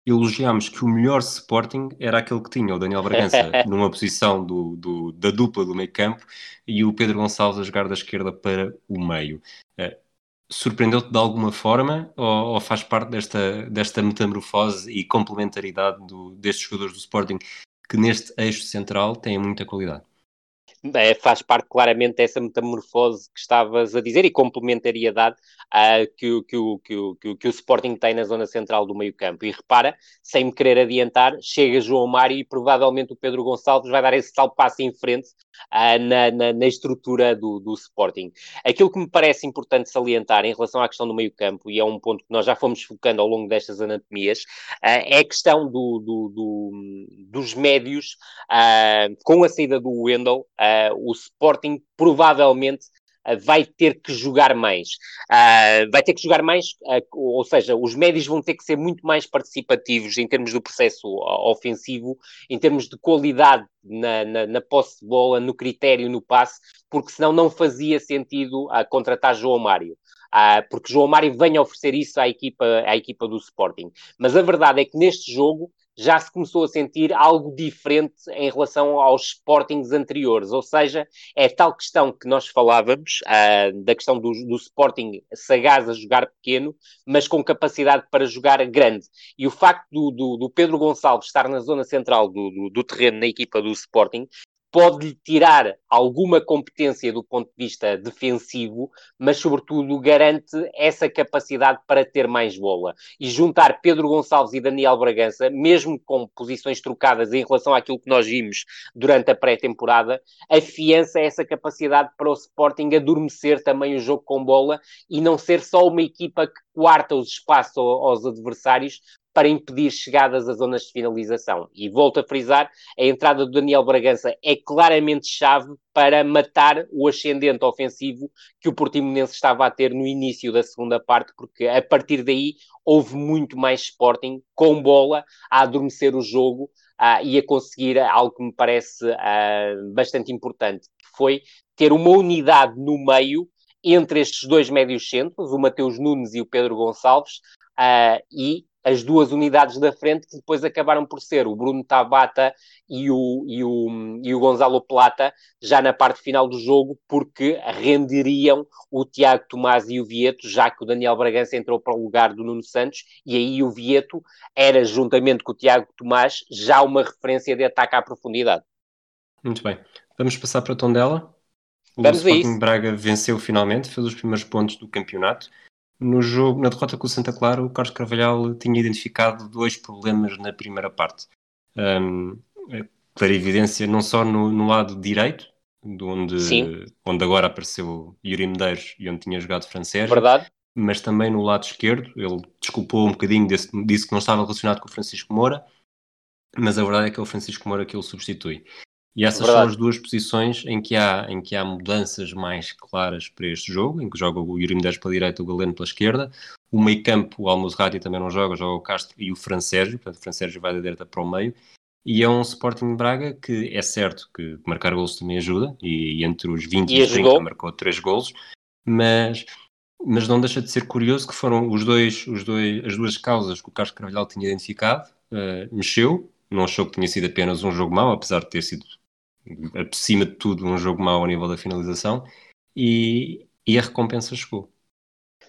elogiámos que o melhor Sporting era aquele que tinha o Daniel Bragança numa posição do, do, da dupla do meio campo e o Pedro Gonçalves a jogar da esquerda para o meio. Uh, Surpreendeu-te de alguma forma ou, ou, faz parte desta, desta metamorfose e complementaridade do, destes jogadores do Sporting que neste eixo central têm muita qualidade? é, faz parte claramente dessa metamorfose que estavas a dizer e complementariedade uh, que, que, que, que, que, o Sporting tem na zona central do meio campo. E repara, sem me querer adiantar, chega João Mário e provavelmente o Pedro Gonçalves vai dar esse tal passo em frente uh, na, na, na, estrutura do, do Sporting. Aquilo que me parece importante salientar em relação à questão do meio campo, e é um ponto que nós já fomos focando ao longo destas anatomias, uh, é a questão do, do, do dos médios com a saída do Wendel uh, o Sporting provavelmente uh, vai ter que jogar mais. Uh, vai ter que jogar mais, ou seja, os médios vão ter que ser muito mais participativos em termos do processo ofensivo, em termos de qualidade na, na, na posse de bola, no critério, no passe, porque senão não fazia sentido a contratar João Mário. Uh, porque João Mário vem oferecer isso à equipa, à equipa do Sporting. Mas a verdade é que neste jogo já se começou a sentir algo diferente em relação aos Sportings anteriores, ou seja, é tal questão que nós falávamos, uh, da questão do, do, Sporting sagaz a jogar pequeno, mas com capacidade para jogar grande. E o facto do, do, do Pedro Gonçalves estar na zona central do, do terreno na equipa do Sporting pode-lhe tirar alguma competência do ponto de vista defensivo, mas sobretudo garante essa capacidade para ter mais bola. E juntar Pedro Gonçalves e Daniel Bragança, mesmo com posições trocadas em relação àquilo que nós vimos durante a pré-temporada, afiança essa capacidade para o Sporting adormecer também o jogo com bola e não ser só uma equipa que quarta os espaços aos adversários, para impedir chegadas às zonas de finalização. E volto a frisar, a entrada do Daniel Bragança é claramente chave para matar o ascendente ofensivo que o Portimonense estava a ter no início da segunda parte, porque a partir daí houve muito mais Sporting com bola a adormecer o jogo uh, e a conseguir algo que me parece uh, bastante importante, que foi ter uma unidade no meio entre estes dois médios centros, o Mateus Nunes e o Pedro Gonçalves, uh, e as duas unidades da frente que depois acabaram por ser o Bruno Tabata e o, e o, e o Gonzalo Plata já na parte final do jogo, porque renderiam o Tiago Tomás e o Vieto, já que o Daniel Bragança entrou para o lugar do Nuno Santos, e aí o Vieto era, juntamente com o Tiago Tomás, já uma referência de ataque à profundidade. Muito bem. Vamos passar para a Tondela. O Vamos Sporting Braga venceu finalmente, fez os primeiros pontos do campeonato. No jogo, na derrota com o Santa Clara, o Carlos Carvalhal tinha identificado dois problemas na primeira parte. Um, clara evidência não só no, no lado direito, de onde, onde agora apareceu Yuri Medeiros e onde tinha jogado francês, Verdade. mas também no lado esquerdo. Ele desculpou um bocadinho, desse, disse que não estava relacionado com o Francisco Moura, mas a verdade é que é o Francisco Moura que ele substitui. E essas Verdade. são as duas posições em que, há, em que há mudanças mais claras para este jogo, em que joga o Yuri Medeiros para a direita, o Galeno pela esquerda. O meio campo, o Almozrati também não joga, joga o Castro e o Francérgio, portanto o Francérgio vai da direita para o meio. E é um Sporting Braga que é certo que marcar golos também ajuda, e, e entre os 20 e, e os 30 marcou 3 golos, mas, mas não deixa de ser curioso que foram os dois, os dois, as duas causas que o Carlos Carvalhal tinha identificado, uh, mexeu, não achou que tinha sido apenas um jogo mau, apesar de ter sido acima de tudo, um jogo mau ao nível da finalização e, e a recompensa chegou.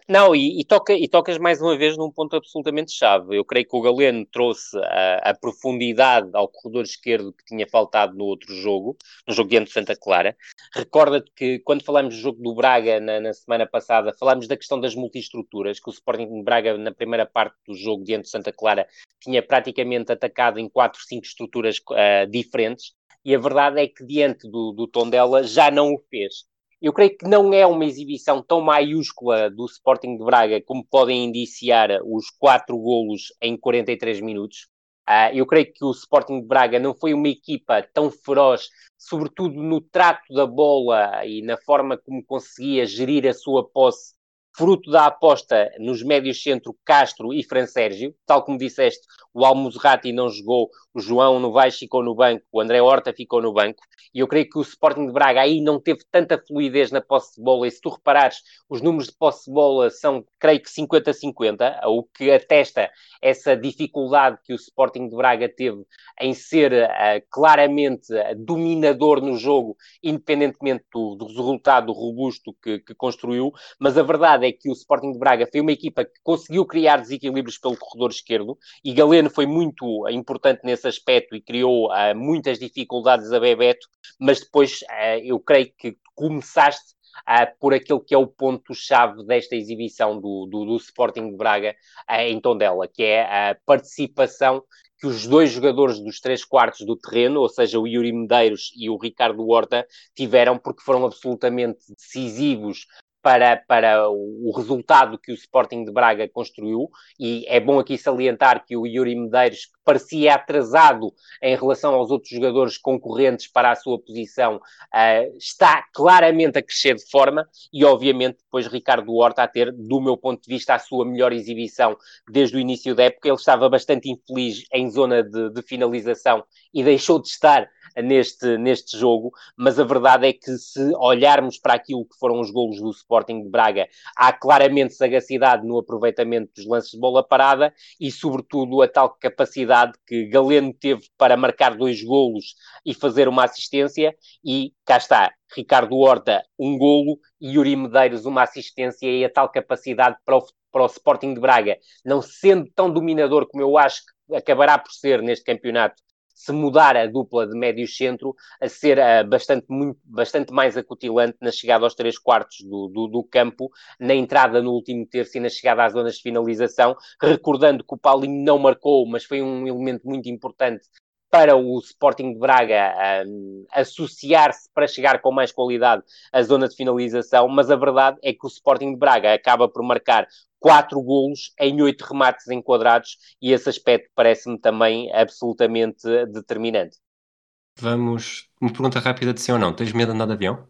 Não, e, e, toca, e tocas mais uma vez num ponto absolutamente chave. Eu creio que o Galeno trouxe a, a, profundidade ao corredor esquerdo que tinha faltado no outro jogo, no jogo diante de Santa Clara. Recorda-te que quando falámos do jogo do Braga na, na, semana passada, falámos da questão das multiestruturas, que o Sporting de Braga, na primeira parte do jogo diante de Santa Clara, tinha praticamente atacado em quatro, cinco estruturas uh, diferentes e a verdade é que diante do, do Tondela já não o fez. Eu creio que não é uma exibição tão maiúscula do Sporting de Braga como podem indiciar os quatro golos em 43 minutos. Uh, eu creio que o Sporting de Braga não foi uma equipa tão feroz, sobretudo no trato da bola e na forma como conseguia gerir a sua posse fruto da aposta nos médios centro Castro e Fran Sérgio, tal como disseste, o Almozrati não jogou, o João Novaes ficou no banco, o André Horta ficou no banco, e eu creio que o Sporting de Braga aí não teve tanta fluidez na posse de bola, e se tu reparares, os números de posse de bola são, creio que 50-50, o que atesta essa dificuldade que o Sporting de Braga teve em ser uh, claramente uh, dominador no jogo, independentemente do, do resultado robusto que, que construiu, mas a verdade é que o Sporting de Braga foi uma equipa que conseguiu criar desequilíbrios pelo corredor esquerdo e Galeno foi muito importante nesse aspecto e criou uh, muitas dificuldades a Bebeto, mas depois uh, eu creio que começaste Uh, por aquele que é o ponto-chave desta exibição do, do, do Sporting de Braga uh, em Tondela, que é a participação que os dois jogadores dos três quartos do terreno, ou seja, o Yuri Medeiros e o Ricardo Horta, tiveram porque foram absolutamente decisivos para, para o resultado que o Sporting de Braga construiu, e é bom aqui salientar que o Yuri Medeiros, parecia atrasado em relação aos outros jogadores concorrentes para a sua posição, uh, está claramente a crescer de forma, e obviamente depois Ricardo Horta a ter, do meu ponto de vista, a sua melhor exibição desde o início da época. Ele estava bastante infeliz em zona de, de finalização e deixou de estar neste, neste jogo, mas a verdade é que se olharmos para aquilo que foram os golos do Sporting de Braga, há claramente sagacidade no aproveitamento dos lances de bola parada e, sobretudo, a tal capacidade que Galeno teve para marcar dois golos e fazer uma assistência, e cá está, Ricardo Horta, um golo, e Yuri Medeiros, uma assistência, e a tal capacidade para o, para o Sporting de Braga, não sendo tão dominador como eu acho que acabará por ser neste campeonato, se mudar a dupla de médio-centro a ser uh, bastante, muito, bastante mais acutilante na chegada aos três quartos do, do, do, campo, na entrada no último terço e na chegada às zonas de finalização, recordando que o Paulinho não marcou, mas foi um elemento muito importante para o Sporting de Braga um, associar-se para chegar com mais qualidade à zona de finalização, mas a verdade é que o Sporting de Braga acaba por marcar quatro golos em oito remates enquadrados e esse aspecto parece-me também absolutamente determinante. Vamos. Uma pergunta rápida de sim ou não. Tens medo de andar de avião?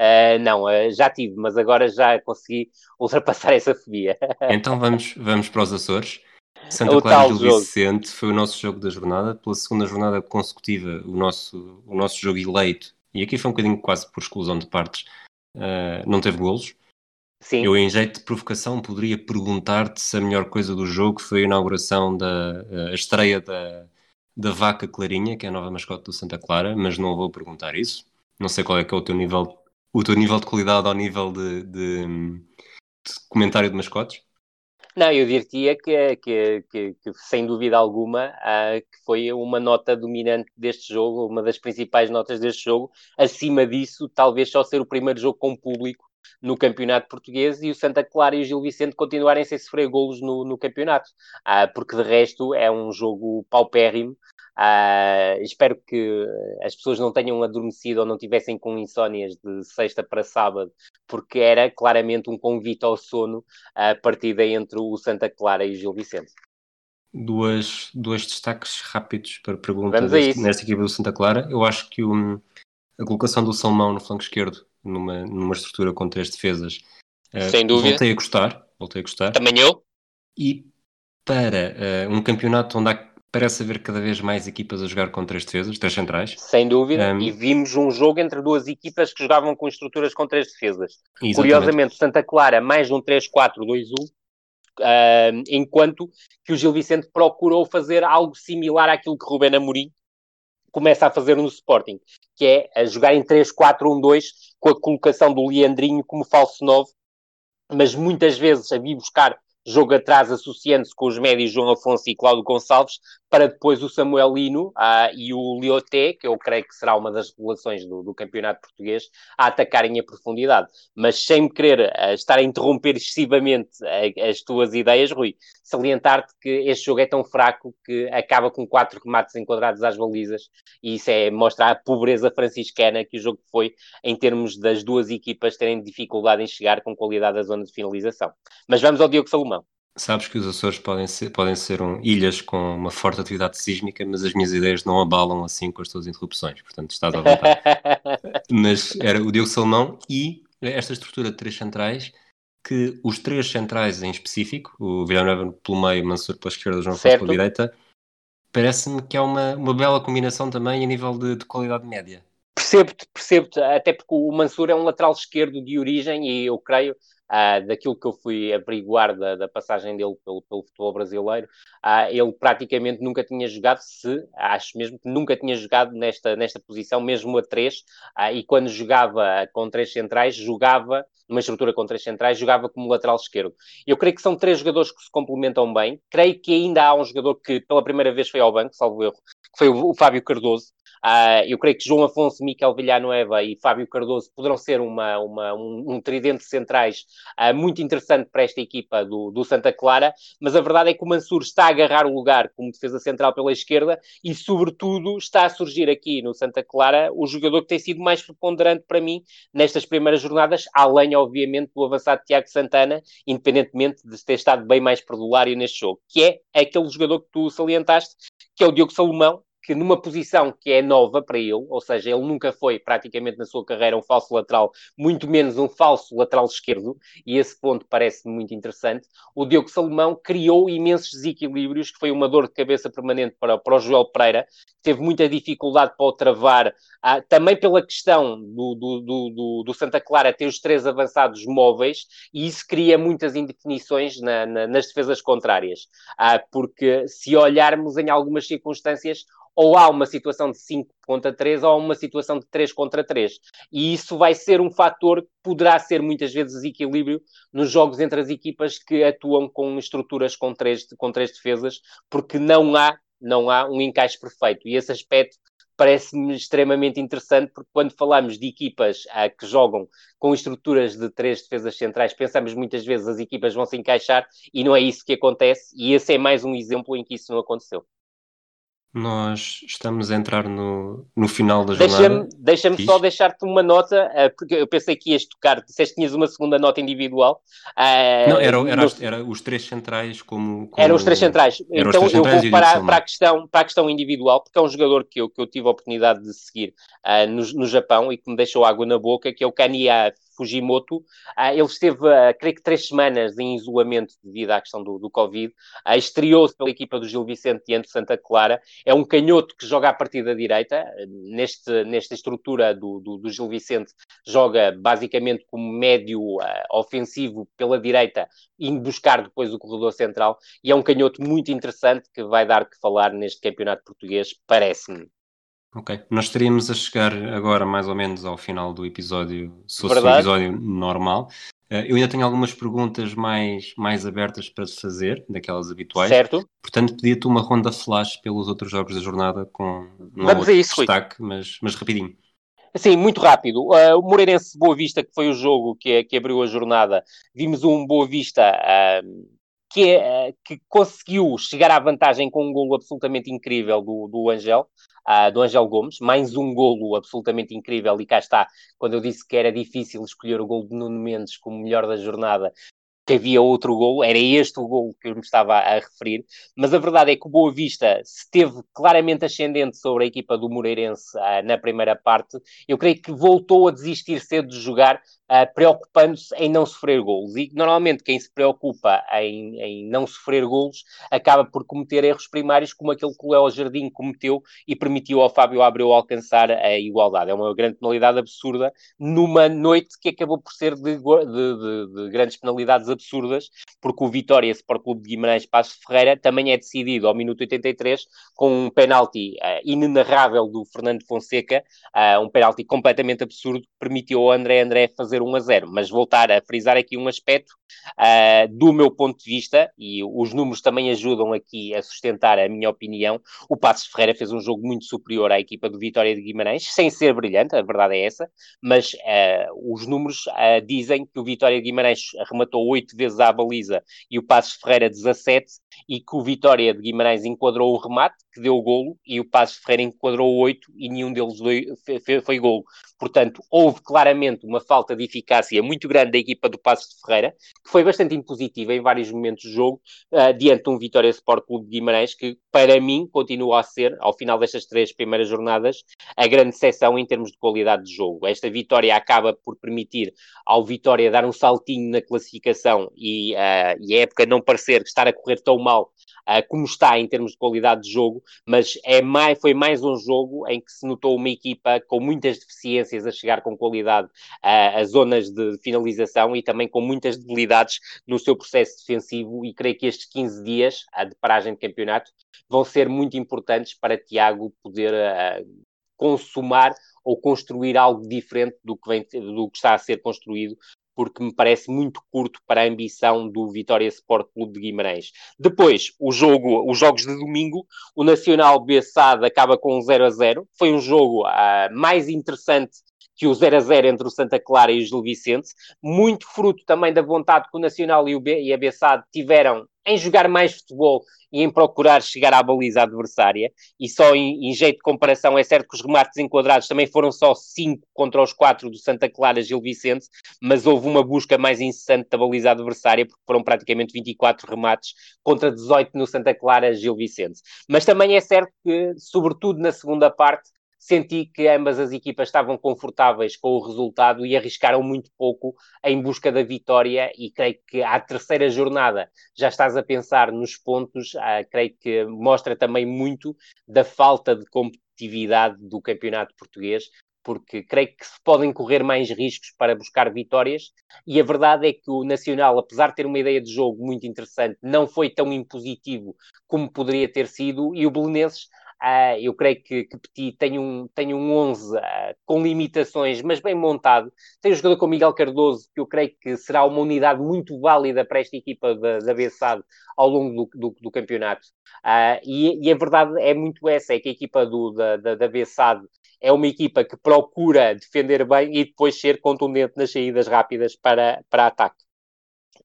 Uh, não, uh, já tive, mas agora já consegui ultrapassar essa fobia. então vamos, vamos para os Açores. Santa Clara e Gil Vicente foi o nosso jogo da jornada. Pela segunda jornada consecutiva, o nosso, o nosso jogo eleito, e aqui foi um bocadinho quase por exclusão de partes, uh, não teve golos. Sim. Eu, em jeito de provocação, poderia perguntar-te se a melhor coisa do jogo foi a inauguração da a estreia da, da Vaca Clarinha, que é a nova mascote do Santa Clara, mas não vou perguntar isso. Não sei qual é que é o teu nível, o teu nível de qualidade ao nível de, de, de comentário de mascotes. Não, eu diria que, que, que, que sem dúvida alguma, uh, que foi uma nota dominante deste jogo, uma das principais notas deste jogo. Acima disso, talvez só ser o primeiro jogo com público no campeonato português e o Santa Clara e o Gil Vicente continuarem sem sofrer golos no, no campeonato, uh, porque de resto é um jogo paupérrimo Uh, espero que as pessoas não tenham adormecido ou não tivessem com insónias de sexta para sábado, porque era claramente um convite ao sono a partida entre o Santa Clara e o Gil Vicente. Duas, dois destaques rápidos para perguntas nesta equipa do Santa Clara. Eu acho que o, a colocação do Salmão no flanco esquerdo, numa, numa estrutura com três defesas, uh, Sem dúvida. voltei a gostar. Voltei a gostar. Também eu. E para uh, um campeonato onde há parece haver cada vez mais equipas a jogar com três defesas, três centrais. Sem dúvida, um, e vimos um jogo entre duas equipas que jogavam com estruturas com três defesas. Exatamente. Curiosamente, Santa Clara mais um 3-4-2-1, uh, enquanto que o Gil Vicente procurou fazer algo similar àquilo que Rubén Amorim começa a fazer no Sporting, que é a jogar em 3-4-1-2 com a colocação do Leandrinho como falso 9, mas muitas vezes a vir buscar jogo atrás associando-se com os médios João Afonso e Cláudio Gonçalves, para depois o Samuel Lino ah, e o Lioté, que eu creio que será uma das revelações do, do campeonato português, a atacarem a profundidade. Mas sem me querer ah, estar a interromper excessivamente ah, as tuas ideias, Rui, salientar-te que este jogo é tão fraco que acaba com quatro remates enquadrados às balizas e isso é, mostra a pobreza franciscana que o jogo foi em termos das duas equipas terem dificuldade em chegar com qualidade à zona de finalização. Mas vamos ao Diogo Salomão. Sabes que os Açores podem ser, podem ser um, ilhas com uma forte atividade sísmica, mas as minhas ideias não abalam assim com as tuas interrupções, portanto estás à vontade. mas era o Diogo Salomão e esta estrutura de três centrais, que os três centrais em específico, o Villanueva pelo meio, Mansur pela esquerda, João Afonso pela direita, parece-me que é uma, uma bela combinação também a nível de, de qualidade média. Percebo-te, percebo-te, até porque o Mansur é um lateral esquerdo de origem e eu creio uh, daquilo que eu fui averiguar da, da passagem dele pelo, pelo futebol brasileiro, uh, ele praticamente nunca tinha jogado, se acho mesmo que nunca tinha jogado nesta, nesta posição, mesmo a três, uh, e quando jogava com três centrais, jogava numa estrutura com três centrais, jogava como lateral esquerdo. Eu creio que são três jogadores que se complementam bem. Creio que ainda há um jogador que pela primeira vez foi ao banco, salvo erro, que foi o, o Fábio Cardoso, Uh, eu creio que João Afonso, Miquel Villanueva e Fábio Cardoso poderão ser uma, uma um, um, tridente centrais uh, muito interessante para esta equipa do, do, Santa Clara, mas a verdade é que o Mansur está a agarrar o lugar como defesa central pela esquerda e, sobretudo, está a surgir aqui no Santa Clara o jogador que tem sido mais preponderante para mim nestas primeiras jornadas, além, obviamente, do avançado Tiago Santana, independentemente de ter estado bem mais perdulário neste jogo, que é aquele jogador que tu salientaste, que é o Diogo Salomão, que numa posição que é nova para ele, ou seja, ele nunca foi praticamente na sua carreira um falso lateral, muito menos um falso lateral esquerdo, e esse ponto parece muito interessante. O Diogo Salomão criou imensos desequilíbrios, que foi uma dor de cabeça permanente para, para o Joel Pereira, teve muita dificuldade para o travar, ah, também pela questão do, do, do, do, Santa Clara ter os três avançados móveis, e isso cria muitas indefinições na, na, nas defesas contrárias, ah, porque se olharmos em algumas circunstâncias, ou há uma situação de 5 contra 3 ou há uma situação de 3 contra 3. E isso vai ser um fator que poderá ser muitas vezes desequilíbrio nos jogos entre as equipas que atuam com estruturas com três, com três defesas, porque não há, não há um encaixe perfeito. E esse aspecto parece-me extremamente interessante, porque quando falamos de equipas ah, que jogam com estruturas de três defesas centrais, pensamos muitas vezes as equipas vão se encaixar e não é isso que acontece, e esse é mais um exemplo em que isso não aconteceu. Nós estamos a entrar no, no final da jornada. Deixa-me deixa só deixar-te uma nota, uh, porque eu pensei que ias tocar, disseste que tinhas uma segunda nota individual. Uh, não, era, era, era, os três centrais como... como... Eram os três centrais. Era então três eu vou para, para, a questão, para a questão individual, porque é um jogador que eu, que eu tive a oportunidade de seguir uh, no, no Japão e que me deixou água na boca, que é o Kania Fujimoto. Uh, ele esteve, creio que, três semanas em isolamento devido à questão do, do Covid. Uh, Estreou-se pela equipa do Gil Vicente diante de Santa Clara. É um canhoto que joga a partir da direita. Neste, nesta estrutura do, do, do Gil Vicente, joga basicamente como médio uh, ofensivo pela direita, indo buscar depois o corredor central. E é um canhoto muito interessante que vai dar que falar neste campeonato português, parece-me. Ok, nós estaríamos a chegar agora mais ou menos ao final do episódio, se fosse um episódio normal. Uh, eu ainda tenho algumas perguntas mais, mais abertas para te fazer, daquelas habituais. Certo. Portanto, pedia-te uma ronda flash pelos outros jogos da jornada com um Vamos a isso, destaque, mas, mas rapidinho. Sim, muito rápido. Uh, o Moreirense Boa Vista, que foi o jogo que, que abriu a jornada, vimos um Boa Vista uh, que, uh, que conseguiu chegar à vantagem com um golo absolutamente incrível do, do Angel uh, do Angel Gomes, mais um golo absolutamente incrível, e cá está, quando eu disse que era difícil escolher o golo de Nuno Mendes como melhor da jornada, que havia outro golo, era este o golo que eu me estava a, referir, mas a verdade é que o Boa Vista esteve claramente ascendente sobre a equipa do Moreirense uh, na primeira parte, eu creio que voltou a desistir cedo de jogar, uh, preocupando-se em não sofrer golos. E normalmente quem se preocupa em, em, não sofrer golos acaba por cometer erros primários, como aquele que o Léo Jardim cometeu e permitiu ao Fábio Abreu alcançar a igualdade. É uma grande penalidade absurda numa noite que acabou por ser de, de, de, de grandes penalidades absurdas, porque o Vitória Sport Clube de Guimarães Passo Ferreira também é decidido ao minuto 83 com um penalti uh, inenarrável do Fernando Fonseca, uh, um penalti completamente absurdo que permitiu ao André André fazer fazer 1 a 0. Mas voltar a frisar aqui um aspecto uh, do meu ponto de vista, e os números também ajudam aqui a sustentar a minha opinião, o Passos Ferreira fez um jogo muito superior à equipa do Vitória de Guimarães, sem ser brilhante, a verdade é essa, mas os números dizem que o Vitória de Guimarães arrematou 8 vezes à baliza e o Passos Ferreira 17, e que o Vitória de Guimarães enquadrou o remate, que deu o golo, e o Passos Ferreira enquadrou 8 e nenhum deles foi, foi, foi golo. Portanto, houve claramente uma falta de eficácia muito grande da equipa do Passos de Ferreira, que foi bastante impositiva em vários momentos do jogo, uh, diante de um Vitória Sport Clube de Guimarães, que para mim continua a ser, ao final destas três primeiras jornadas, a grande seção em termos de qualidade de jogo. Esta vitória acaba por permitir ao Vitória dar um saltinho na classificação e, uh, e a época não parecer estar a correr tão mal uh, como está em termos de qualidade de jogo, mas é mais, foi mais um jogo em que se notou uma equipa com muitas deficiências a chegar com qualidade uh, a zonas de finalização e também com muitas debilidades no seu processo defensivo e creio que estes 15 dias uh, de paragem de campeonato vão ser muito importantes para Tiago poder uh, consumar ou construir algo diferente do que, vem, do que está a ser construído porque me parece muito curto para a ambição do Vitória Sport Clube de Guimarães. Depois, o jogo, os jogos de domingo, o Nacional Bessade acaba com um 0 a 0. Foi um jogo uh, mais interessante que o 0 a 0 entre o Santa Clara e o Gil Vicente, muito fruto também da vontade que o Nacional e, o B, e a Bessade tiveram em jogar mais futebol e em procurar chegar à baliza adversária. E só em, em, jeito de comparação, é certo que os remates enquadrados também foram só 5 contra os 4 do Santa Clara Gil Vicente, mas houve uma busca mais incessante da baliza adversária, porque foram praticamente 24 remates contra 18 no Santa Clara Gil Vicente. Mas também é certo que, sobretudo na segunda parte, senti que ambas as equipas estavam confortáveis com o resultado e arriscaram muito pouco em busca da vitória. E creio que à terceira jornada já estás a pensar nos pontos, ah, creio que mostra também muito da falta de competitividade do campeonato português, porque creio que se podem correr mais riscos para buscar vitórias, e a verdade é que o Nacional, apesar de ter uma ideia de jogo muito interessante, não foi tão impositivo como poderia ter sido, e o Belenenses Uh, eu creio que, que Petit tem um, tem um 11 uh, ah, com limitações, mas bem montado. Tem um jogador como Miguel Cardoso, que eu creio que será uma unidade muito válida para esta equipa da, da ao longo do, do, do campeonato. Uh, e, e, a verdade é muito essa: é que a equipa do, da, da, da Bessade é uma equipa que procura defender bem e depois ser contundente nas saídas rápidas para, para ataque.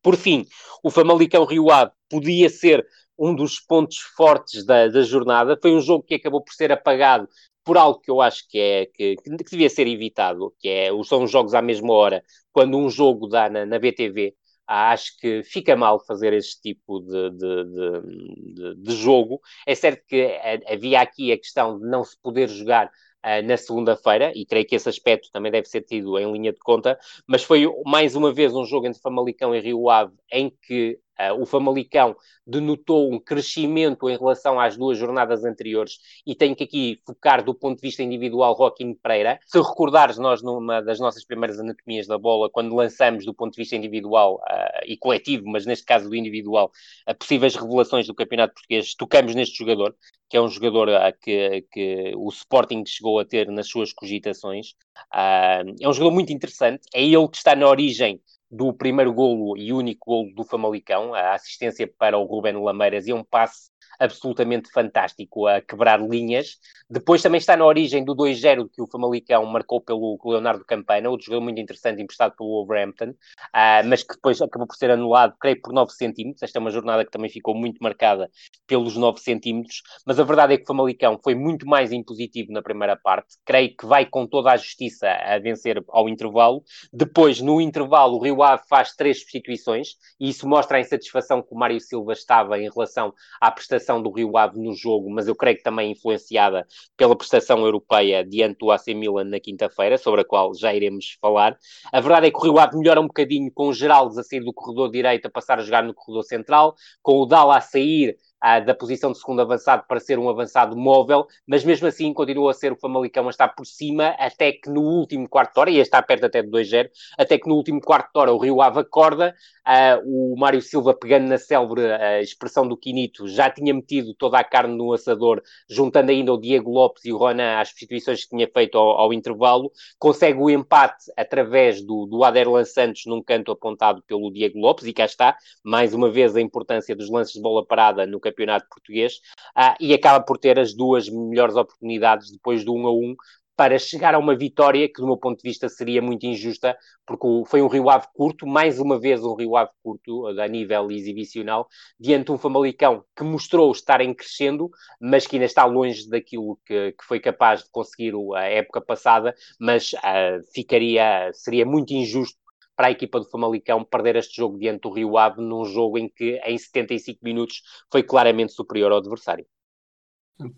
Por fim, o Famalicão Rio Ave podia ser um dos pontos fortes da, da jornada. Foi um jogo que acabou por ser apagado por algo que eu acho que é que, que devia ser evitado, que é são os jogos à mesma hora, quando um jogo dá na, na BTV. Acho que fica mal fazer este tipo de, de, de, de, jogo. É certo que havia aqui a questão de não se poder jogar uh, na segunda-feira, e creio que esse aspecto também deve ser tido em linha de conta, mas foi mais uma vez um jogo entre Famalicão e Rio Ave em que o Famalicão denotou um crescimento em relação às duas jornadas anteriores e tenho que aqui focar do ponto de vista individual Joaquim Pereira. Se recordares, nós numa das nossas primeiras anatomias da bola, quando lançamos do ponto de vista individual uh, e coletivo, mas neste caso do individual, uh, possíveis revelações do Campeonato Português, tocamos neste jogador, que é um jogador que, que o Sporting chegou a ter nas suas cogitações. é um jogador muito interessante, é ele que está na origem do primeiro golo e único golo do Famalicão, a assistência para o Ruben Lameiras e um passe absolutamente fantástico a quebrar linhas. Depois também está na origem do 2-0 que o Famalicão marcou pelo Leonardo Campana, outro jogador muito interessante, emprestado pelo Wolverhampton, uh, mas que depois acabou por ser anulado, creio, por 9 centímetros. Esta é uma jornada que também ficou muito marcada pelos 9 centímetros, mas a verdade é que o Famalicão foi muito mais impositivo na primeira parte. Creio que vai com toda a justiça a vencer ao intervalo. Depois, no intervalo, o Rio Ave faz três substituições e isso mostra a insatisfação que o Mário Silva estava em relação à prestação prestação do Rio Ave no jogo, mas eu creio que também influenciada pela prestação europeia diante do AC Milan na quinta-feira, sobre a qual já iremos falar. A verdade é que o Rio Ave melhora um bocadinho com o Geraldes a sair do corredor direito a passar a jogar no corredor central, com o Dala a sair uh, da posição de segundo avançado para ser um avançado móvel, mas mesmo assim continua a ser o Famalicão a estar por cima, até que no último quarto de hora, e a estar perto até de 2-0, até que no último quarto de hora o Rio Ave acorda, uh, o Mário Silva pegando na célebre uh, expressão do Quinito, já tinha metido toda a carne no assador, juntando ainda o Diego Lopes e o Ronan às substituições que tinha feito ao, ao intervalo, consegue o empate através do, do Aderlan Santos num canto apontado pelo Diego Lopes, e cá está, mais uma vez a importância dos lances de bola parada no campeonato português uh, e acaba por ter as duas melhores oportunidades depois do 1 a 1 para chegar a uma vitória que, do meu ponto de vista, seria muito injusta, porque foi um Rio Ave curto, mais uma vez um Rio Ave curto, a nível exibicional, diante de um Famalicão que mostrou estar em crescendo, mas que ainda está longe daquilo que, que foi capaz de conseguir a época passada, mas uh, ficaria, seria muito injusto para a equipa do Famalicão perder este jogo diante do Rio Ave num jogo em que em 75 minutos foi claramente superior ao adversário.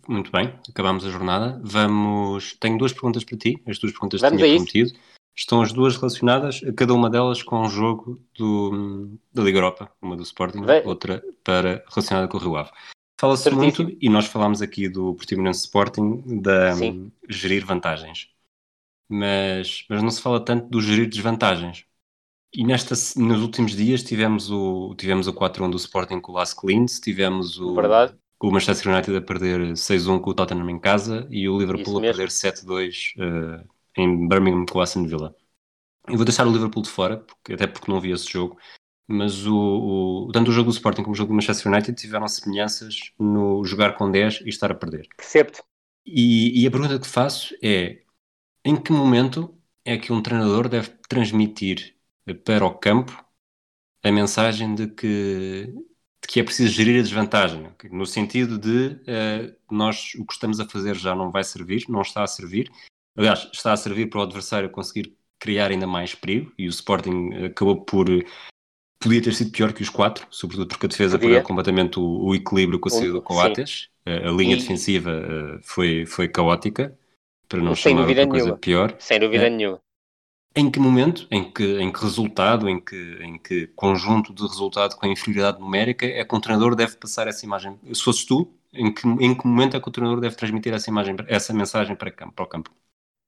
Muito bem, acabamos a jornada. Vamos. Tenho duas perguntas para ti, as duas perguntas que tinha prometido. Estão as duas relacionadas, cada uma delas com um jogo do, da Liga Europa, uma do Sporting, outra para, relacionada com o Rio Ave. Fala-se muito, e nós falámos aqui do Portimonense Sporting, da Sim. gerir vantagens. Mas, mas não se fala tanto do gerir desvantagens. E nesta, nos últimos dias tivemos o, tivemos o 4-1 do Sporting com o Las Clins, tivemos o, Verdade. o Manchester United a perder 6-1 com o Tottenham em casa e o Liverpool a perder 7-2 uh, eh, em Birmingham com o Aston Villa. Eu vou deixar o Liverpool de fora, porque, até porque não vi esse jogo, mas o, o, tanto o jogo do Sporting como o jogo do Manchester United tiveram semelhanças no jogar com 10 e estar a perder. Percebo-te. E, e a pergunta que faço é: em que momento é que um treinador deve transmitir para o campo a mensagem de que, de que é preciso gerir a desvantagem, no sentido de uh, nós o que estamos a fazer já não vai servir, não está a servir. Aliás, está a servir para o adversário conseguir criar ainda mais perigo e o Sporting acabou por podia ter sido pior que os quatro, sobretudo porque a defesa Podia. perdeu completamente o, o, equilíbrio com a saída do Coates. A, a linha e... defensiva uh, foi, foi caótica, para não Sem chamar outra coisa nenhuma. pior. Sem dúvida é. nenhuma. Em que momento, em que, em que resultado, em que, em que conjunto de resultado com a inferioridade numérica é que o treinador deve passar essa imagem? Se fosses tu, em que, em que momento é que o treinador deve transmitir essa imagem, essa mensagem para, para o campo?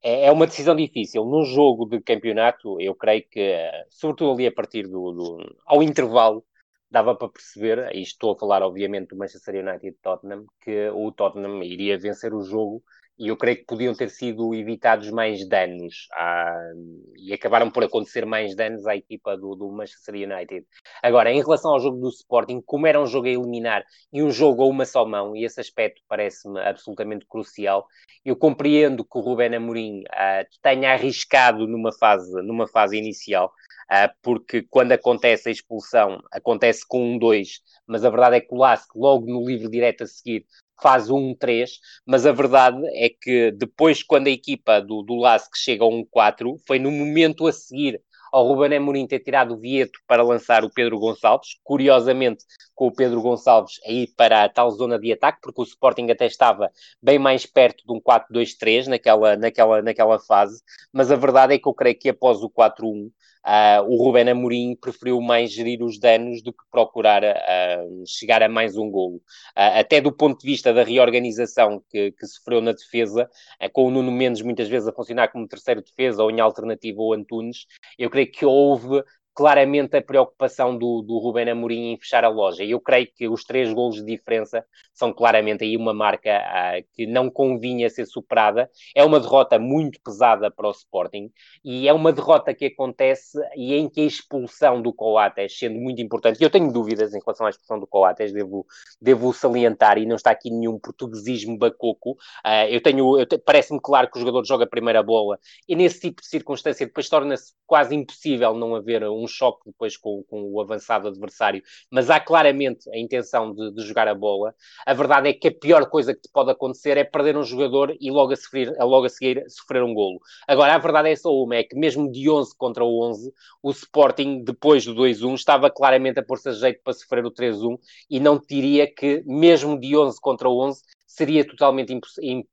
É, é uma decisão difícil. Num jogo de campeonato, eu creio que, sobretudo ali a partir do, do ao intervalo, dava para perceber, e estou a falar obviamente do Manchester United e Tottenham, que o Tottenham iria vencer o jogo e eu creio que podiam ter sido evitados mais danos ah, e acabaram por acontecer mais danos à equipa do, do, Manchester United. Agora, em relação ao jogo do Sporting, como era um jogo a eliminar e um jogo a uma só mão, e esse aspecto parece-me absolutamente crucial, eu compreendo que o Rubén Amorim ah, tenha arriscado numa fase, numa fase inicial, uh, porque quando acontece a expulsão, acontece com um 2, mas a verdade é que o Lask, logo no livro direto a seguir, faz um 3, mas a verdade é que depois, quando a equipa do, do Lask chega a um 4, foi no momento a seguir ao Ruben Amorim ter tirado o Vieto para lançar o Pedro Gonçalves, curiosamente com o Pedro Gonçalves aí para a tal zona de ataque, porque o Sporting até estava bem mais perto de um 4-2-3 naquela, naquela, naquela fase, mas a verdade é que eu creio que após o 4-1 Uh, o Ruben Amorim preferiu mais gerir os danos do que procurar uh, chegar a mais um golo. Uh, até do ponto de vista da reorganização que, que sofreu na defesa, com o Nuno Mendes muitas vezes a funcionar como terceiro defesa ou em alternativa ao Antunes, eu creio que houve claramente a preocupação do, do Ruben Amorim em fechar a loja. E eu creio que os três golos de diferença são claramente aí uma marca uh, que não convinha ser superada. É uma derrota muito pesada para o Sporting e é uma derrota que acontece e em que a expulsão do Coates, sendo muito importante, eu tenho dúvidas em relação à expulsão do Coates, devo, devo salientar, e não está aqui nenhum portuguesismo bacoco, uh, eu tenho, eu te, parece-me claro que o jogador joga a primeira bola e nesse tipo de circunstância depois torna-se quase impossível não haver um um choque depois com, com o avançado adversário, mas há claramente a intenção de, de, jogar a bola. A verdade é que a pior coisa que te pode acontecer é perder um jogador e logo a, sofrer, logo a seguir sofrer um golo. Agora, a verdade é só uma, é que mesmo de 11 contra 11, o Sporting, depois do 2-1, estava claramente a pôr-se a jeito para sofrer o 3-1 e não diria que, mesmo de 11 contra 11, seria totalmente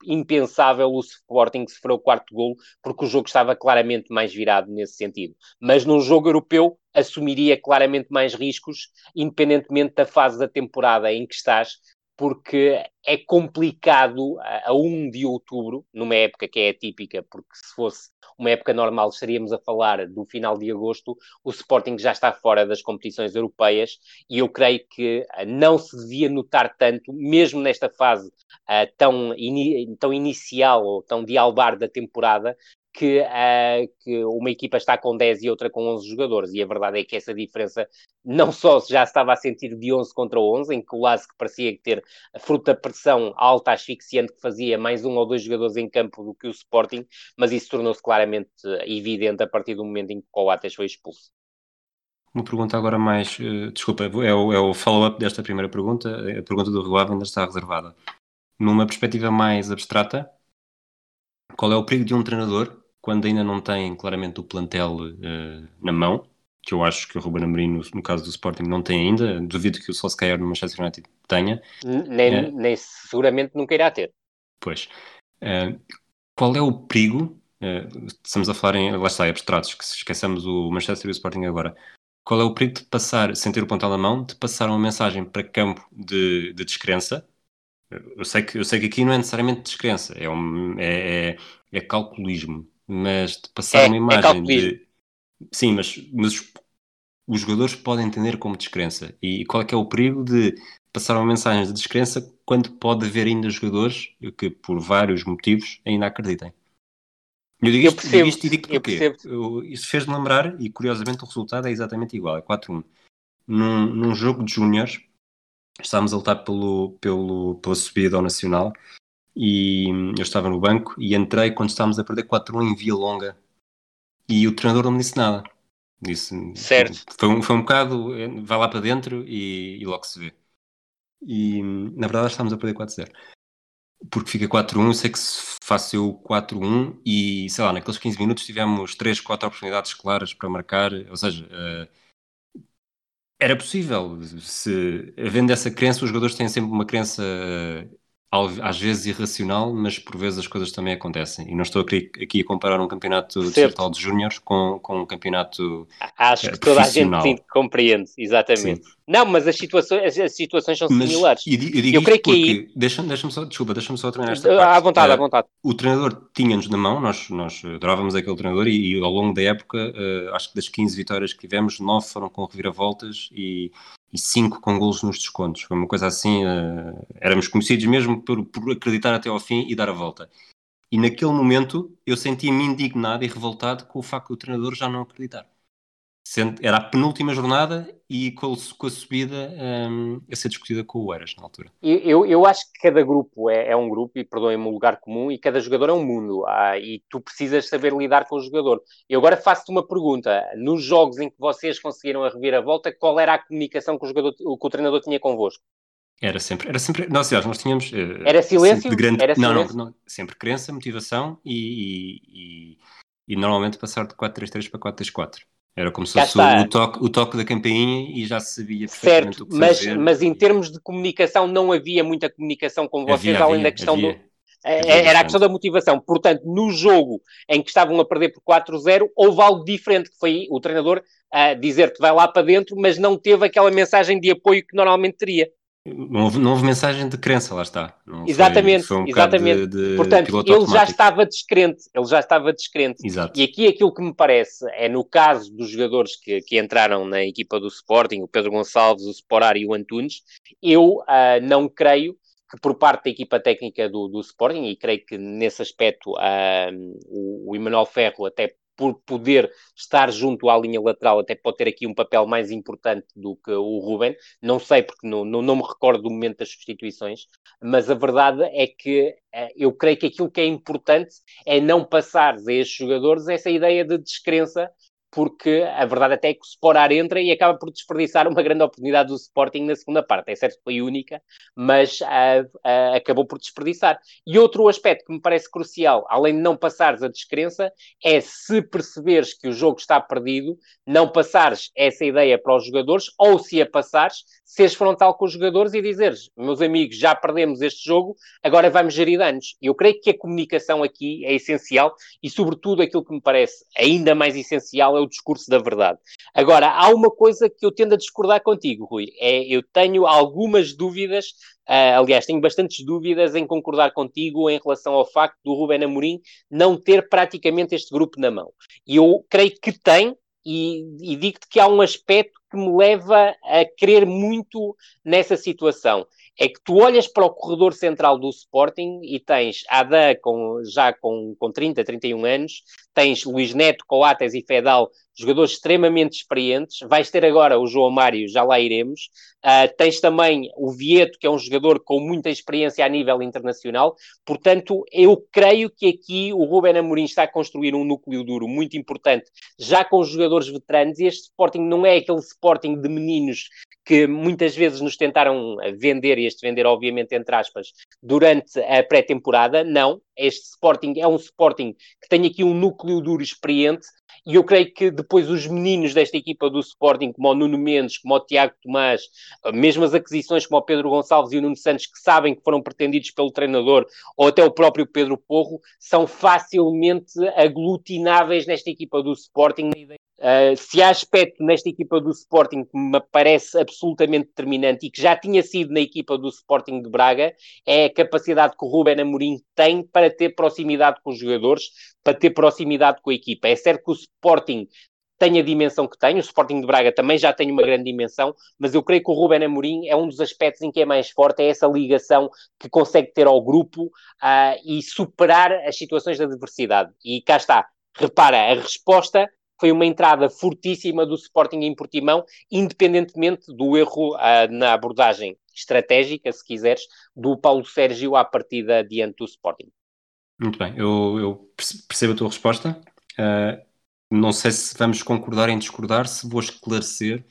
impensável o Sporting sofrer o quarto gol, porque o jogo estava claramente mais virado nesse sentido. Mas num jogo europeu, assumiria claramente mais riscos, independentemente da fase da temporada em que estás, porque é complicado a, a 1 de outubro, numa época que é atípica, porque se fosse uma época normal estaríamos a falar do final de agosto, o Sporting já está fora das competições europeias e eu creio que ah, não se devia notar tanto, mesmo nesta fase uh, tão, tão inicial ou tão de albar da temporada, que, uh, que, uma equipa está com 10 e outra com 11 jogadores, e a verdade é que essa diferença não só já estava a sentir de 11 contra 11, em que o Lask parecia ter a fruta pressão alta, asfixiante, que fazia mais um ou dois jogadores em campo do que o Sporting, mas isso tornou-se claramente evidente a partir do momento em que o Coates foi expulso. Uma pergunta agora mais, uh, desculpa, é o, é o follow-up desta primeira pergunta, a pergunta do Rio ainda está reservada. Numa perspectiva mais abstrata, qual é o perigo de um treinador quando ainda não tem claramente o plantel uh, na mão, que eu acho que o Ruben Amorim, no, no, caso do Sporting, não tem ainda, duvido que o Solskjaer no Manchester United tenha. Nem, uh, nem seguramente nunca irá ter. Pois. Uh, qual é o perigo, estamos a falar em, lá está, abstratos, que se esqueçamos o Manchester e o Sporting agora, qual é o perigo de passar, sem ter o plantel na mão, de passar uma mensagem para campo de, de descrença, eu sei, que, eu sei que aqui não é necessariamente descrença, é, um, é, é, é calculismo mas de passar é, uma é imagem é de. Sim, mas, mas os, os, jogadores podem entender como descrença. E qual é que é o perigo de passar uma mensagem de descrença quando pode haver ainda jogadores que, por vários motivos, ainda acreditem? Eu digo isto, eu percebo, digo isto e digo porquê. Eu, isso fez-me lembrar, e curiosamente o resultado é exatamente igual, é 4-1. Num, num jogo de júniores, estávamos a lutar pelo, pelo, pela subida ao Nacional e eu estava no banco e entrei quando estávamos a perder 4-1 em via longa e o treinador não me disse nada. Disse, certo. Foi, um, foi um bocado, eh, vai lá para dentro e, e logo se vê. E na verdade estávamos a perder 4-0. Porque fica 4-1, eu sei que se faço eu 4-1 e sei lá, naqueles 15 minutos tivemos 3, 4 oportunidades claras para marcar, ou seja, uh, era possível. Se, havendo essa crença, os jogadores têm sempre uma crença às vezes irracional, mas por vezes as coisas também acontecem. E não estou aqui a comparar um campeonato certo. distrital de júniores com, com um campeonato Acho que toda a gente sim, compreende, exatamente. Sim. Não, mas as situações, as situações são mas, similares. Eu, eu, eu creio que aí... Deixa-me deixa só, desculpa, deixa-me só terminar esta parte. À vontade, uh, à vontade. O treinador tinha-nos na mão, nós, nós adorávamos aquele treinador e, e ao longo da época, uh, acho que das 15 vitórias que tivemos, 9 foram com reviravoltas e e 5 com golos nos descontos. Foi uma coisa assim, uh, éramos conhecidos mesmo por, por acreditar até ao fim e dar a volta. E naquele momento eu sentia-me indignado e revoltado com o facto do treinador já não acreditar. Era a penúltima jornada e com, a subida um, a ser discutida com o Eras na altura. Eu, eu acho que cada grupo é, é um grupo, e perdoem-me, um lugar comum, e cada jogador é um mundo, ah, e tu precisas saber lidar com o jogador. Eu agora faço-te uma pergunta: nos jogos em que vocês conseguiram a reviravolta, qual era a comunicação que o, jogador, que o treinador tinha convosco? Era sempre, era sempre, nós, aliás, nós tínhamos. Uh, era silêncio? De grande, era não, silêncio? Não, não, sempre crença, motivação e, e, e, e normalmente passar de 4-3-3 para 4-3-4. Era como se fosse o toque, o toque da campainha e já se sabia perfeitamente certo, o que mas, fazer. Mas em termos de comunicação não havia muita comunicação com vocês, havia, além havia, da questão havia, do... É, era a questão da motivação. Portanto, no jogo em que estavam a perder por 4-0, houve algo diferente, que foi o treinador a dizer-te vai lá para dentro, mas não teve aquela mensagem de apoio que normalmente teria. Não houve, não houve mensagem de crença, lá está. Não exatamente, foi, foi um exatamente. De, de Portanto, ele automático. já estava descrente, ele já estava descrente. Exato. E aqui aquilo que me parece é no caso dos jogadores que, que entraram na equipa do Sporting, o Pedro Gonçalves, o Sporar e o Antunes, eu uh, não creio que por parte da equipa técnica do, do Sporting, e creio que nesse aspecto uh, o, o Emanuel Ferro até por poder estar junto à linha lateral, até pode ter aqui um papel mais importante do que o Ruben. Não sei, porque não, não, não me recordo do momento das substituições, mas a verdade é que eh, eu creio que aquilo que é importante é não passar a estes jogadores essa ideia de descrença porque a verdade até é que o Sporar entra e acaba por desperdiçar uma grande oportunidade do Sporting na segunda parte. É certo que foi única, mas uh, uh, acabou por desperdiçar. E outro aspecto que me parece crucial, além de não passares a descrença, é se perceberes que o jogo está perdido, não passares essa ideia para os jogadores, ou se a passares, seres frontal com os jogadores e dizeres, meus amigos, já perdemos este jogo, agora vamos gerir danos. Eu creio que a comunicação aqui é essencial e, sobretudo, aquilo que me parece ainda mais essencial é o discurso da verdade. Agora, há uma coisa que eu tendo a discordar contigo, Rui, é eu tenho algumas dúvidas, uh, aliás, tenho bastantes dúvidas em concordar contigo em relação ao facto do Ruben Amorim não ter praticamente este grupo na mão. E eu creio que tem, e, e digo-te que há um aspecto que me leva a crer muito nessa situação. É que tu olhas para o corredor central do Sporting e tens Ada com, já com, com 30, 31 anos, tens Luís Neto, Coates e Fedal jogadores extremamente experientes. Vais ter agora o João Mário, já lá iremos. Uh, tens também o Vieto, que é um jogador com muita experiência a nível internacional. Portanto, eu creio que aqui o Ruben Amorim está a construir um núcleo duro muito importante, já com os jogadores veteranos. E este Sporting não é aquele Sporting de meninos que muitas vezes nos tentaram vender, e este vender, obviamente, entre aspas, durante a pré-temporada. Não, este Sporting é um Sporting que tem aqui um núcleo duro experiente, e eu creio que depois os meninos desta equipa do Sporting, como o Nuno Mendes, como o Tiago Tomás, mesmo as aquisições como o Pedro Gonçalves e o Nuno Santos, que sabem que foram pretendidos pelo treinador, ou até o próprio Pedro Porro, são facilmente aglutináveis nesta equipa do Sporting. Uh, se há aspecto nesta equipa do Sporting que me parece absolutamente determinante e que já tinha sido na equipa do Sporting de Braga, é a capacidade que o Ruben Amorim tem para ter proximidade com os jogadores, para ter proximidade com a equipa. É certo que o Sporting tem a dimensão que tem, o Sporting de Braga também já tem uma grande dimensão, mas eu creio que o Ruben Amorim é um dos aspectos em que é mais forte, é essa ligação que consegue ter ao grupo uh, e superar as situações de adversidade. E cá está, repara, a resposta foi uma entrada fortíssima do Sporting em Portimão, independentemente do erro uh, na abordagem estratégica, se quiseres, do Paulo Sérgio à partida diante do Sporting. Muito bem, eu, eu percebo a tua resposta. Uh, não sei se vamos concordar em discordar, se vou esclarecer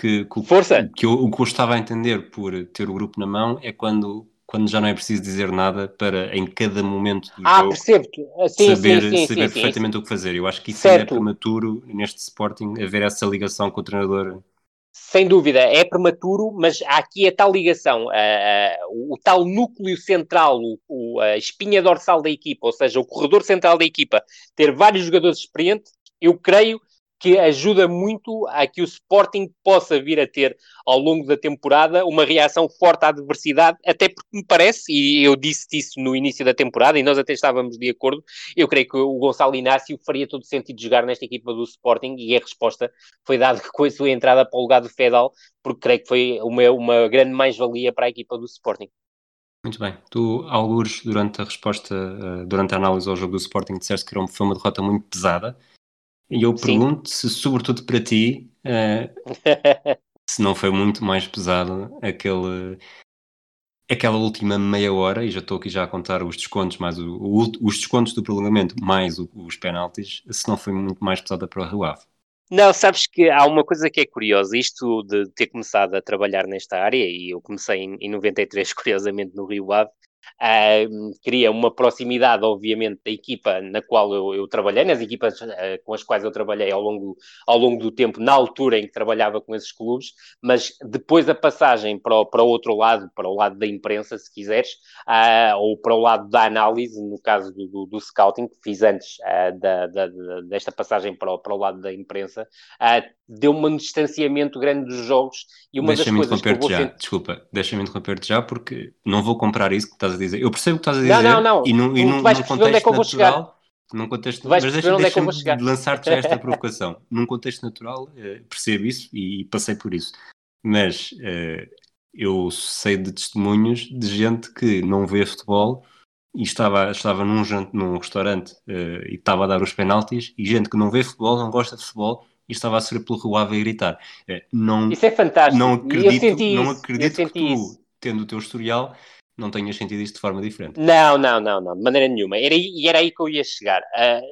que, que, Força. que eu, o que eu estava a entender por ter o grupo na mão é quando quando já não é preciso dizer nada para em cada momento do ah, jogo percebo sim, saber, sim, sim, saber perfeitamente o que fazer. Eu acho que isso é prematuro neste Sporting haver essa ligação com o treinador. Sem dúvida, é prematuro, mas há aqui a tal ligação, uh, uh, o, o, tal núcleo central, o, o, a espinha dorsal da equipa, ou seja, o corredor central da equipa, ter vários jogadores experientes, eu creio que ajuda muito a que o Sporting possa vir a ter ao longo da temporada uma reação forte à adversidade, até porque me parece, e eu disse isso no início da temporada, e nós até estávamos de acordo, eu creio que o Gonçalo Inácio faria todo sentido jogar nesta equipa do Sporting, e a resposta foi dada com a sua entrada para o lugar do Fedal, porque creio que foi uma, uma grande mais-valia para a equipa do Sporting. Muito bem. Tu, alguns, durante a resposta, eh, durante a análise ao jogo do Sporting, disseste que foi uma derrota muito pesada E eu pergunto se, sobretudo para ti, uh, se não foi muito mais pesado aquele, aquela última meia hora, e já estou aqui já a contar os descontos, mais o, o, os descontos do prolongamento, mais o, os penaltis, se não foi muito mais pesada para o Rio Ave. Não, sabes que há uma coisa que é curiosa, isto de ter começado a trabalhar nesta área, e eu comecei em, em 93, curiosamente, no Rio Ave, Uh, cria uma proximidade, obviamente, da equipa na qual eu, eu trabalhei, nas equipas uh, com as quais eu trabalhei ao longo, ao longo do tempo, na altura em que trabalhava com esses clubes, mas depois a passagem para o, para o outro lado, para o lado da imprensa, se quiseres, uh, ou para o lado da análise, no caso do, do, do scouting, que fiz antes da, da, desta passagem para o, para o lado da imprensa, deu-me um distanciamento grande dos jogos e uma das coisas que eu vou já. Sentir... Desculpa, deixa-me interromper-te já porque não vou comprar isso que estás a dizer. Eu percebo o que estás a dizer. Não, não, não. E, no, e num, num contexto é natural, num contexto, mas deixa-me deixa de lançar-te já esta provocação. num contexto natural, uh, percebo isso e passei por isso. Mas uh, eu sei de testemunhos de gente que não vê futebol e estava, estava num, num restaurante uh, e estava a dar os penaltis e gente que não vê futebol, não gosta de futebol e estava a sofrer pelo Rio Ave a gritar. Não, isso é fantástico. Não acredito, não acredito que tu, isso. tendo o teu historial, não tenhas sentido isto de forma diferente. Não, não, não, não, de maneira nenhuma. Era, e era aí que eu ia chegar. Uh,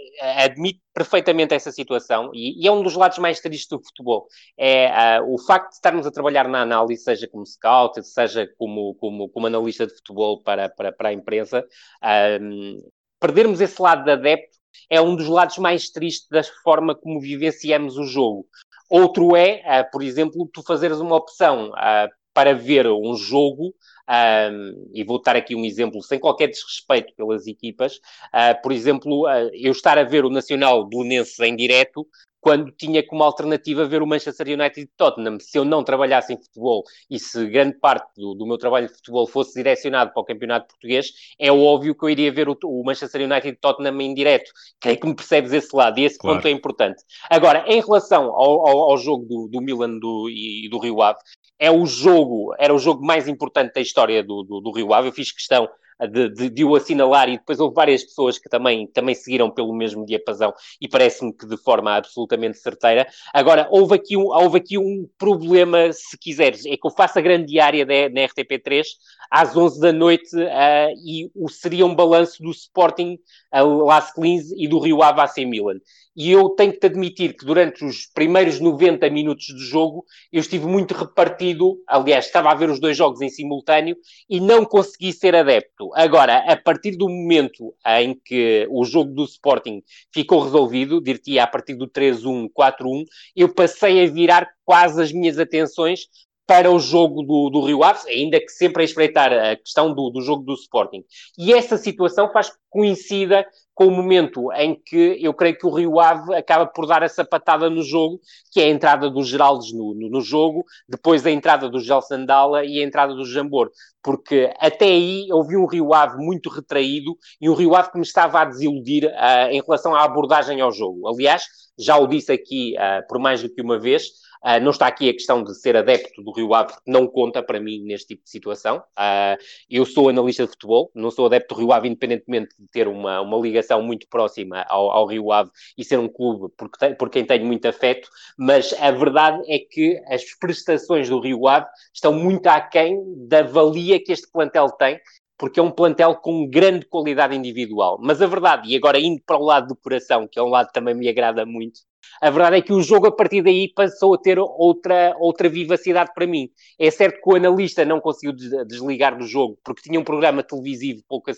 admito perfeitamente essa situação e, e, é um dos lados mais tristes do futebol. É uh, o facto de estarmos a trabalhar na análise, seja como scout, seja como, como, como analista de futebol para, para, para a imprensa, uh, perdermos esse lado de adepto é um dos lados mais tristes da forma como vivenciamos o jogo. Outro é, uh, por exemplo, tu fazeres uma opção uh, para ver um jogo, um, e vou dar aqui um exemplo sem qualquer desrespeito pelas equipas, uh, por exemplo, eu estar a ver o Nacional Belenenses em direto quando tinha como alternativa ver o Manchester United e Tottenham. Se eu não trabalhasse em futebol e se grande parte do, do, meu trabalho de futebol fosse direcionado para o campeonato português, é óbvio que eu iria ver o, o Manchester United e Tottenham em direto. Creio que me percebes esse lado e esse claro. ponto é importante. Agora, em relação ao, ao, ao jogo do, do Milan do, e do Rio Ave, é o jogo, era o jogo mais importante da história do, do, do Rio Ave. Eu fiz questão de, de, de, o assinalar e depois houve várias pessoas que também, também seguiram pelo mesmo diapasão e parece-me que de forma absolutamente certeira. Agora, houve aqui um, houve aqui um problema, se quiseres, é que eu faço a grande diária na RTP3 às 11 da noite uh, e o, seria um balanço do Sporting uh, Las Clins e do Rio Ave AC Milan. E eu tenho que te admitir que durante os primeiros 90 minutos do jogo eu estive muito repartido, aliás, estava a ver os dois jogos em simultâneo e não consegui ser adepto. Agora, a partir do momento em que o jogo do Sporting ficou resolvido, dir-te a partir do 3-1, 4-1, eu passei a virar quase as minhas atenções para o jogo do, do Rio Ave, ainda que sempre a espreitar a questão do, do jogo do Sporting. E essa situação faz coincida com o momento em que eu creio que o Rio Ave acaba por dar essa patada no jogo, que é a entrada dos Geraldes no, no, no jogo, depois a entrada do Gel Sandala e a entrada do Jambor, porque até aí houve um Rio Ave muito retraído e um Rio Ave que me estava a desiludir uh, em relação à abordagem ao jogo. Aliás, já o disse aqui uh, por mais do que uma vez, Uh, não está aqui a questão de ser adepto do Rio Ave, porque não conta para mim neste tipo de situação. Uh, eu sou analista de futebol, não sou adepto do Rio Ave, independentemente de ter uma, uma ligação muito próxima ao, ao Rio Ave e ser um clube por, por quem tenho muito afeto, mas a verdade é que as prestações do Rio Ave estão muito aquém da valia que este plantel tem porque é um plantel com grande qualidade individual. Mas a verdade, e agora indo para o lado do coração, que é um lado que também me agrada muito, a verdade é que o jogo a partir daí passou a ter outra, outra vivacidade para mim. É certo que o analista não conseguiu desligar do jogo porque tinha um programa televisivo pouco,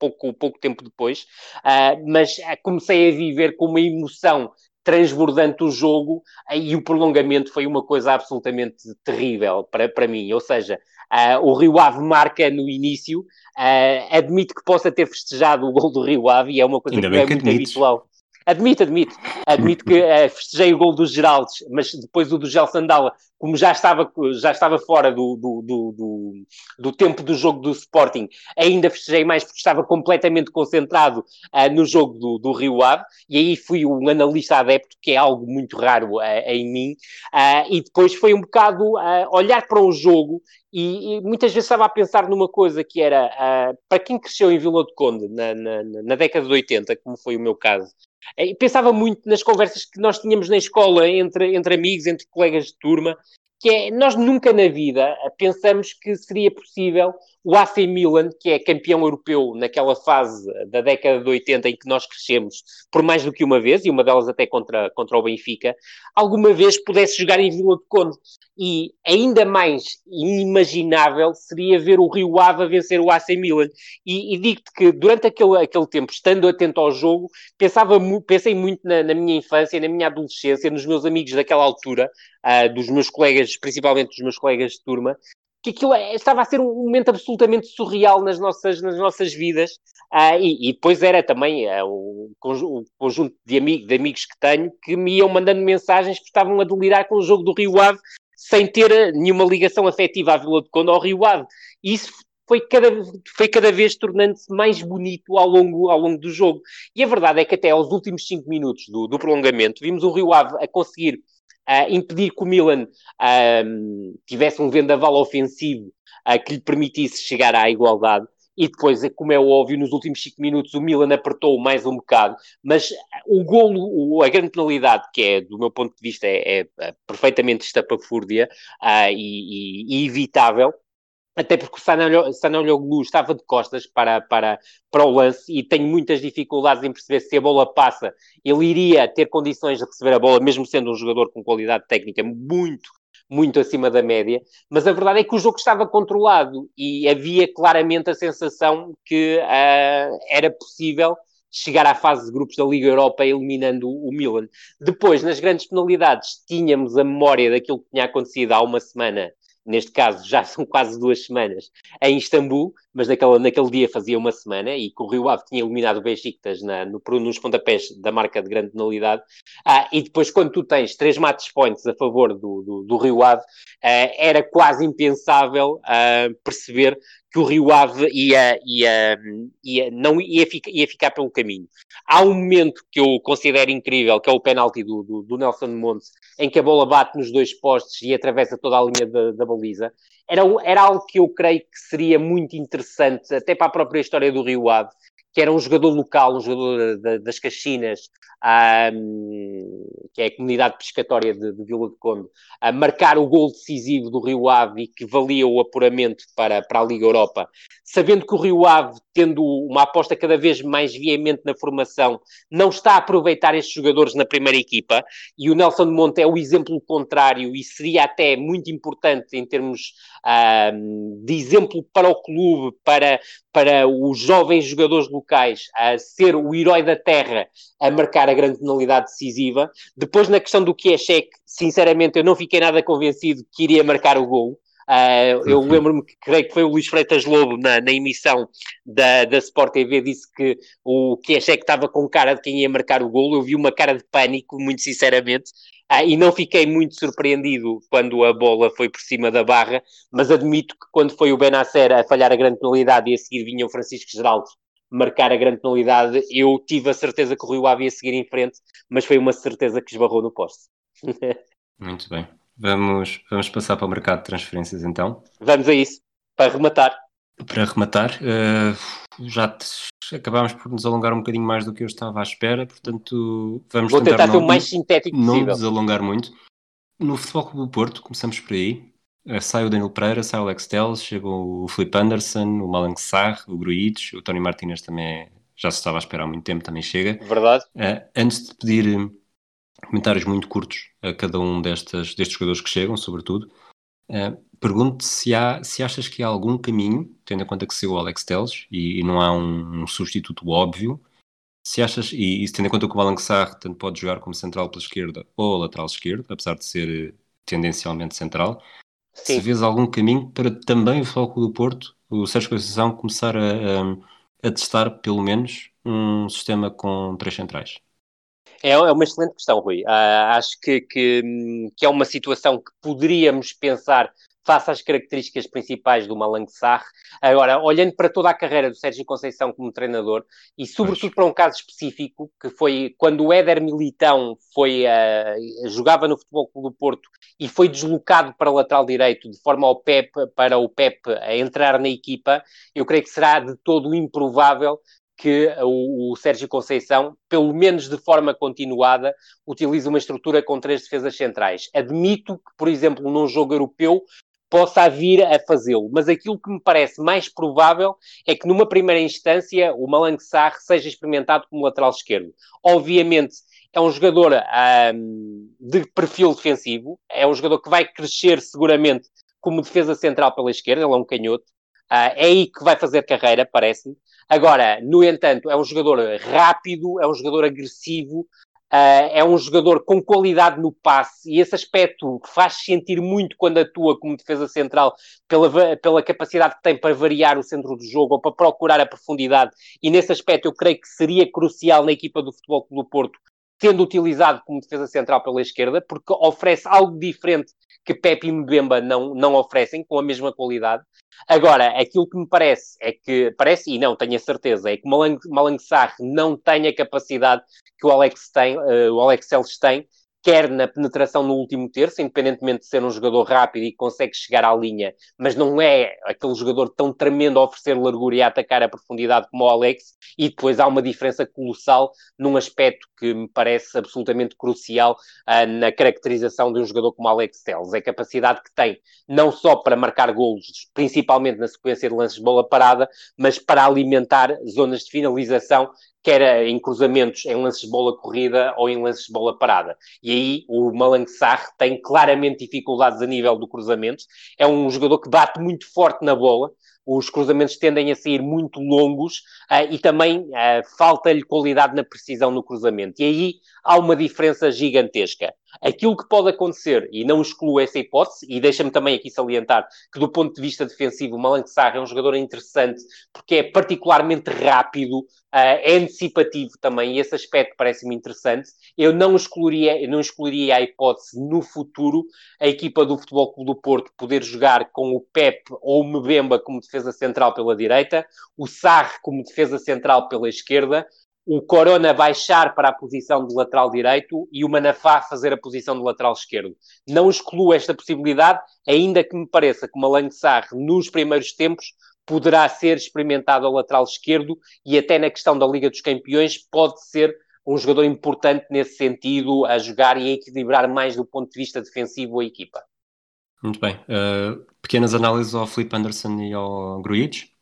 pouco, pouco tempo depois, uh, mas comecei a viver com uma emoção transbordante o jogo e o prolongamento foi uma coisa absolutamente terrível para, para mim. Ou seja, uh, o Rio Ave marca no início, uh, admito que possa ter festejado o gol do Rio Ave e é uma coisa Ainda que é muito admites. habitual. Admito, admito. Admito que uh, festejei o gol dos Geraldes, mas depois o do Gel Sandala, como já estava, já estava fora do, do, do, do, tempo do jogo do Sporting, ainda festejei mais porque estava completamente concentrado uh, no jogo do, do Rio Ave, e aí fui um analista adepto, que é algo muito raro uh, em mim, e depois foi um bocado olhar para o jogo e, e, muitas vezes estava a pensar numa coisa que era, uh, para quem cresceu em Vila do Conde na, na, na, década de 80, como foi o meu caso, E pensava muito nas conversas que nós tínhamos na escola, entre, entre amigos, entre colegas de turma, que é, nós nunca na vida pensamos que seria possível o AC Milan, que é campeão europeu naquela fase da década de 80 em que nós crescemos por mais do que uma vez, e uma delas até contra, contra o Benfica, alguma vez pudesse jogar em Vila de Conde. E ainda mais inimaginável seria ver o Rio Ave vencer o AC Milan. E, e digo-te que durante aquele, aquele tempo, estando atento ao jogo, pensava, pensei muito na, na minha infância, na minha adolescência, nos meus amigos daquela altura, uh, dos meus colegas, principalmente dos meus colegas de turma, que aquilo é, estava a ser um momento absolutamente surreal nas nossas, nas nossas vidas. Uh, e, e, depois era também uh, o, o, conjunto de, de amigos que tenho que me iam mandando mensagens que estavam a delirar com o jogo do Rio Ave sem ter nenhuma ligação afetiva à Vila de Conde ou ao Rio Ave. E isso foi cada, foi cada vez tornando-se mais bonito ao longo, ao longo do jogo. E a verdade é que até aos últimos 5 minutos do, do prolongamento vimos o Rio Ave a conseguir uh, impedir que o Milan uh, tivesse um vendaval ofensivo uh, que lhe permitisse chegar à igualdade. E depois, como é óbvio, nos últimos 5 minutos o Milan apertou mais um bocado, mas o golo, a grande penalidade, que é, do meu ponto de vista, é, é perfeitamente estapafúrdia e, e, e evitável, até porque o Sanologlu estava de costas para, para, para o lance e tenho muitas dificuldades em perceber se a bola passa, ele iria ter condições de receber a bola, mesmo sendo um jogador com qualidade técnica muito, muito acima da média, mas a verdade é que o jogo estava controlado e havia claramente a sensação que uh, era possível chegar à fase de grupos da Liga Europa eliminando o Milan. Depois, nas grandes penalidades, tínhamos a memória daquilo que tinha acontecido há uma semana neste caso já são quase duas semanas, em Istambul, mas naquela, naquele dia fazia uma semana, e que o Rio Ave tinha eliminado o Besiktas na, no, nos pontapés da marca de grande penalidade, ah, e depois quando tu tens três match points a favor do, do, do Rio Ave, ah, era quase impensável ah, perceber que o Rio Ave ia, ia, ia, não, ia, ficar, ia ficar pelo caminho. Há um momento que eu considero incrível, que é o penalti do, do, do Nelson Montes, em que a bola bate nos dois postes e atravessa toda a linha da, da baliza. Era, era algo que eu creio que seria muito interessante, até para a própria história do Rio Ave, que era um jogador local, um jogador das Caxinas, um, que é a comunidade pescatória de, de, Vila de Conde, a marcar o gol decisivo do Rio Ave e que valia o apuramento para, para a Liga Europa, sabendo que o Rio Ave, tendo uma aposta cada vez mais veemente na formação, não está a aproveitar estes jogadores na primeira equipa, e o Nelson de Monte é o exemplo contrário e seria até muito importante em termos um, de exemplo para o clube, para, para os jovens jogadores locais, a ser o herói da terra, a marcar a grande penalidade decisiva. Depois, na questão do que é cheque, sinceramente, eu não fiquei nada convencido que iria marcar o gol. Uh, eu uhum. lembro-me que creio que foi o Luís Freitas Lobo na, na emissão da, da Sport TV disse que o que estava com cara de quem ia marcar o gol. Eu vi uma cara de pânico, muito sinceramente, uh, e não fiquei muito surpreendido quando a bola foi por cima da barra, mas admito que quando foi o Benacer a falhar a grande penalidade e a seguir vinha o Francisco Geraldo marcar a grande penalidade, eu tive a certeza que o Rio Ave ia seguir em frente, mas foi uma certeza que esbarrou no poste. Muito bem. Vamos, vamos passar para o mercado de transferências então. Vamos a isso, para rematar. Para rematar, uh, já te, acabámos por nos alongar um bocadinho mais do que eu estava à espera, portanto vamos Vou tentar, tentar ser o mais sintético não possível. Não desalongar muito. No Futebol Clube do Porto, começamos por aí. Uh, sai o Daniel Pereira, sai o Alex Telles, chegou o Felipe Anderson, o Malang Sarr, o Gruites, o Tony Martinez também já se estava a esperar há muito tempo, também chega. Verdade. Uh, antes de pedir comentários muito curtos a cada um destas, destes jogadores que chegam, sobretudo. Uh, Pergunto-te se, há, se achas que há algum caminho, tendo em conta que saiu o Alex Teles e, e não há um, um, substituto óbvio, se achas, e, e tendo em conta que o Malang Sarr tanto pode jogar como central pela esquerda ou lateral esquerdo, apesar de ser eh, tendencialmente central, Sim. se vês algum caminho para também o Foco do Porto, o Sérgio Conceição, começar a, a, a testar pelo menos um sistema com três centrais? É, é uma excelente questão, Rui. Uh, acho que, que, que, é uma situação que poderíamos pensar face às características principais do Malang Sarr. Agora, olhando para toda a carreira do Sérgio Conceição como treinador, e sobretudo para um caso específico, que foi quando o Éder Militão foi, uh, jogava no Futebol Clube do Porto e foi deslocado para o lateral direito, de forma ao Pep, para o Pep entrar na equipa, eu creio que será de todo improvável que o, o, Sérgio Conceição, pelo menos de forma continuada, utiliza uma estrutura com três defesas centrais. Admito que, por exemplo, num jogo europeu, possa vir a fazê-lo, mas aquilo que me parece mais provável é que, numa primeira instância, o Malang Sarr seja experimentado como lateral esquerdo. Obviamente, é um jogador de perfil defensivo, é um jogador que vai crescer seguramente como defesa central pela esquerda, ele é um canhoto, uh, é aí que vai fazer carreira, parece-me. Agora, no entanto, é um jogador rápido, é um jogador agressivo, Uh, é um jogador com qualidade no passe e esse aspecto faz sentir muito quando atua como defesa central pela, pela capacidade que tem para variar o centro do jogo ou para procurar a profundidade. E nesse aspecto eu creio que seria crucial na equipa do Futebol Clube do Porto, tendo utilizado como defesa central pela esquerda, porque oferece algo diferente que Pepe e Mbemba não, não oferecem com a mesma qualidade. Agora, aquilo que me parece é que, parece e não, tenho a certeza, é que Malang, Malang Sarr não tem a capacidade que o Alex tem, uh, o Alex Celes tem quer na penetração no último terço, independentemente de ser um jogador rápido e consegue chegar à linha, mas não é aquele jogador tão tremendo a oferecer largura e a atacar a profundidade como o Alex, e depois há uma diferença colossal num aspecto que me parece absolutamente crucial uh, na caracterização de um jogador como Alex Telles, é a capacidade que tem, não só para marcar golos, principalmente na sequência de lances de bola parada, mas para alimentar zonas de finalização quer em cruzamentos, em lances de bola corrida ou em lances de bola parada. E aí o Malang Sarr tem claramente dificuldades a nível do cruzamento. É um jogador que bate muito forte na bola, os cruzamentos tendem a sair muito longos uh, e também uh, falta-lhe qualidade na precisão no cruzamento. E aí há uma diferença gigantesca. Aquilo que pode acontecer, e não excluo essa hipótese, e deixa-me também aqui salientar que, do ponto de vista defensivo, o Malang é um jogador interessante porque é particularmente rápido, uh, é antecipativo também, e esse aspecto parece-me interessante. Eu não excluiria, não excluiria a hipótese no futuro a equipa do Futebol Clube do Porto poder jogar com o Pep ou o Mbemba como defesa central pela direita, o Sarr como defesa central pela esquerda, o Corona baixar para a posição de lateral direito e o Manafá fazer a posição de lateral esquerdo. Não excluo esta possibilidade, ainda que me pareça que o Malang Sarr, nos primeiros tempos, poderá ser experimentado ao lateral esquerdo e até na questão da Liga dos Campeões pode ser um jogador importante nesse sentido, a jogar e a equilibrar mais do ponto de vista defensivo a equipa. Muito bem. Uh, pequenas análises ao Felipe Anderson e ao Grujic?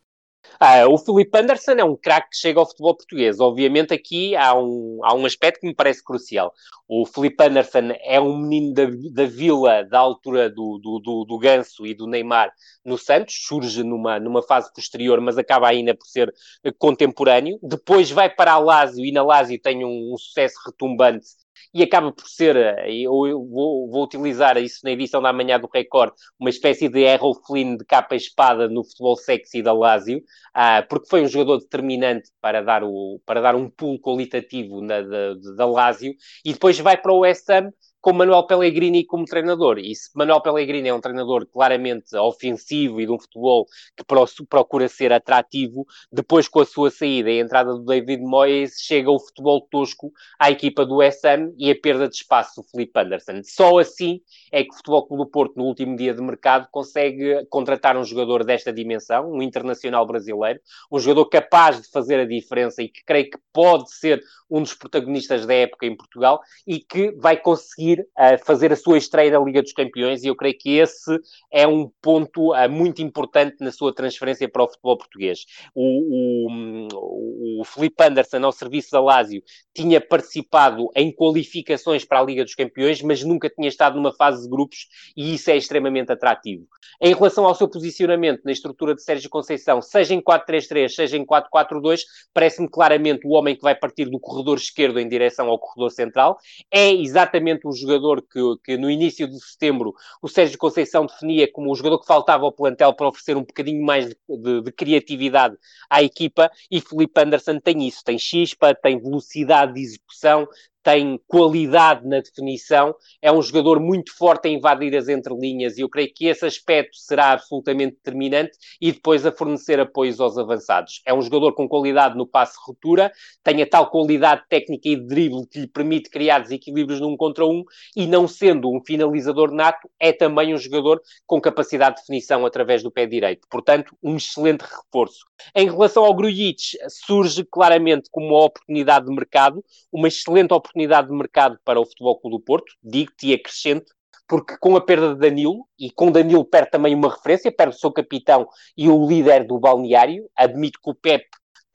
Ah, o Felipe Anderson é um craque que chega ao futebol português. Obviamente, aqui há um, há um aspecto que me parece crucial. O Felipe Anderson é um menino da, da vila da altura do, do, do, do, Ganso e do Neymar no Santos, surge numa, numa fase posterior, mas acaba ainda por ser contemporâneo. Depois vai para a Lazio e na Lazio tem um, um sucesso retumbante e acaba por ser, eh, eu, vou, vou, utilizar isso na edição da manhã do Record, uma espécie de Errol Flynn de capa e espada no futebol sexy da Lazio, uh, porque foi um jogador determinante para dar, o, para dar um pulo qualitativo na, da, da Lazio, e depois vai para o West Ham, com Manuel Pellegrini como treinador. E se Manuel Pellegrini é um treinador claramente ofensivo e de um futebol que procura ser atrativo, depois com a sua saída e a entrada do David Moyes, chega o futebol tosco à equipa do Ham e a perda de espaço do Felipe Anderson. Só assim é que o Futebol Clube do Porto, no último dia de mercado, consegue contratar um jogador desta dimensão, um internacional brasileiro, um jogador capaz de fazer a diferença e que creio que pode ser um dos protagonistas da época em Portugal e que vai conseguir uh, fazer a sua estreia na Liga dos Campeões e eu creio que esse é um ponto uh, muito importante na sua transferência para o futebol português. O, o, o Felipe Anderson, ao serviço da Lazio, tinha participado em qualificações para a Liga dos Campeões, mas nunca tinha estado numa fase de grupos e isso é extremamente atrativo. Em relação ao seu posicionamento na estrutura de Sérgio Conceição, seja em 4-3-3, seja em 4-4-2, parece-me claramente o homem que vai partir do corredor esquerdo em direção ao corredor central. É exatamente o jogador que, que no início de setembro o Sérgio Conceição definia como o jogador que faltava ao plantel para oferecer um bocadinho mais de, de, de criatividade à equipa e Felipe Anderson tem isso, tem chispa, tem velocidade de execução, tem qualidade na definição, é um jogador muito forte a invadir as entrelinhas e eu creio que esse aspecto será absolutamente determinante e depois a fornecer apoios aos avançados. É um jogador com qualidade no passe ruptura, tem a tal qualidade técnica e de drible que lhe permite criar desequilíbrios num contra um e não sendo um finalizador nato, é também um jogador com capacidade de definição através do pé direito. Portanto, um excelente reforço. Em relação ao Grujic, surge claramente como uma oportunidade de mercado, uma excelente oportunidade de mercado para o Futebol Clube do Porto, digo-te, e acrescento, porque com a perda de Danilo, e com Danilo perde também uma referência, perde o seu capitão e o líder do balneário, admito que o Pep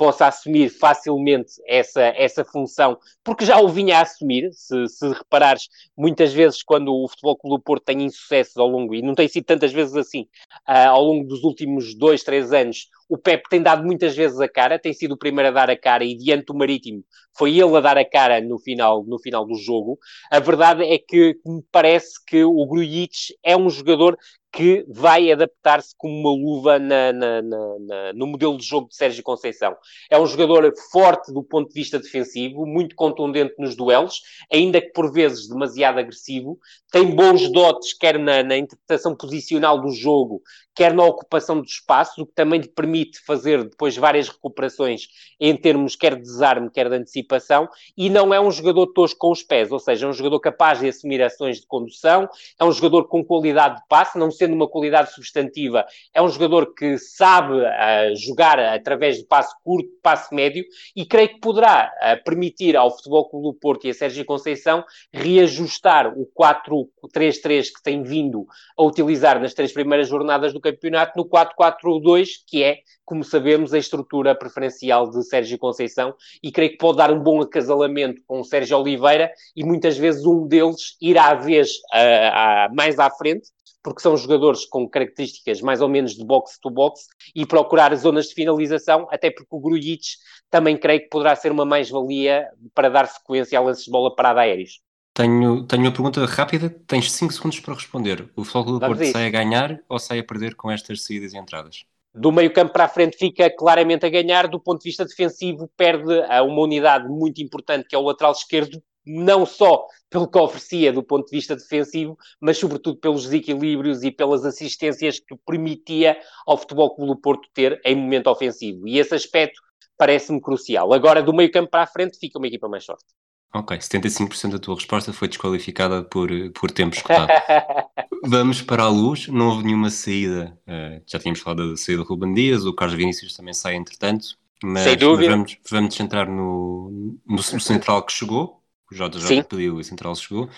possa assumir facilmente essa, essa função, porque já o vinha a assumir, se, se reparares, muitas vezes quando o Futebol Clube do Porto tem insucessos ao longo, e não tem sido tantas vezes assim, uh, ao longo dos últimos dois, três anos, o Pep tem dado muitas vezes a cara, tem sido o primeiro a dar a cara e diante do Marítimo foi ele a dar a cara no final, no final do jogo. A verdade é que me parece que o Grujic é um jogador que vai adaptar-se como uma luva na, na, na, no modelo de jogo de Sérgio Conceição. É um jogador forte do ponto de vista defensivo, muito contundente nos duelos, ainda que por vezes demasiado agressivo, tem bons dotes, quer na, interpretação posicional do jogo, quer na ocupação do espaço, o que também lhe permite fazer depois várias recuperações em termos quer de desarme, quer de antecipação, e não é um jogador tosco com os pés, ou seja, é um jogador capaz de assumir ações de condução, é um jogador com qualidade de passe, não sendo uma qualidade substantiva, é um jogador que sabe uh, jogar através de passe curto, passe médio, e creio que poderá uh, permitir ao Futebol Clube do Porto e a Sérgio Conceição reajustar o 4-3-3 que tem vindo a utilizar nas três primeiras jornadas do campeonato no 4-4-2, que é, como sabemos, a estrutura preferencial de Sérgio Conceição, e creio que pode dar um bom acasalamento com o Sérgio Oliveira, e muitas vezes um deles irá à vez uh, uh, mais à frente, porque são jogadores com características mais ou menos de box-to-box, e procurar zonas de finalização, até porque o Grujic também creio que poderá ser uma mais-valia para dar sequência a lances de bola parada aéreos. Tenho, tenho uma pergunta rápida, tens 5 segundos para responder. O Futebol do Porto sai a ganhar ou sai a perder com estas saídas e entradas? Do meio campo para a frente fica claramente a ganhar, do ponto de vista defensivo perde a uma unidade muito importante que é o lateral esquerdo, não só pelo que oferecia do ponto de vista defensivo, mas sobretudo pelos desequilíbrios e pelas assistências que permitia ao Futebol Clube do Porto ter em momento ofensivo. E esse aspecto parece-me crucial. Agora, do meio campo para a frente, fica uma equipa mais forte. Ok, 75% da tua resposta foi desqualificada por, por tempo escutado. Vamos para a luz, não houve nenhuma saída. Uh, já tínhamos falado da saída do Ruben Dias, o Carlos Vinícius também sai entretanto. Mas, Sem dúvida. Mas vamos, vamos centrar no, no, no, central que chegou. O JJ pediu e o central chegou.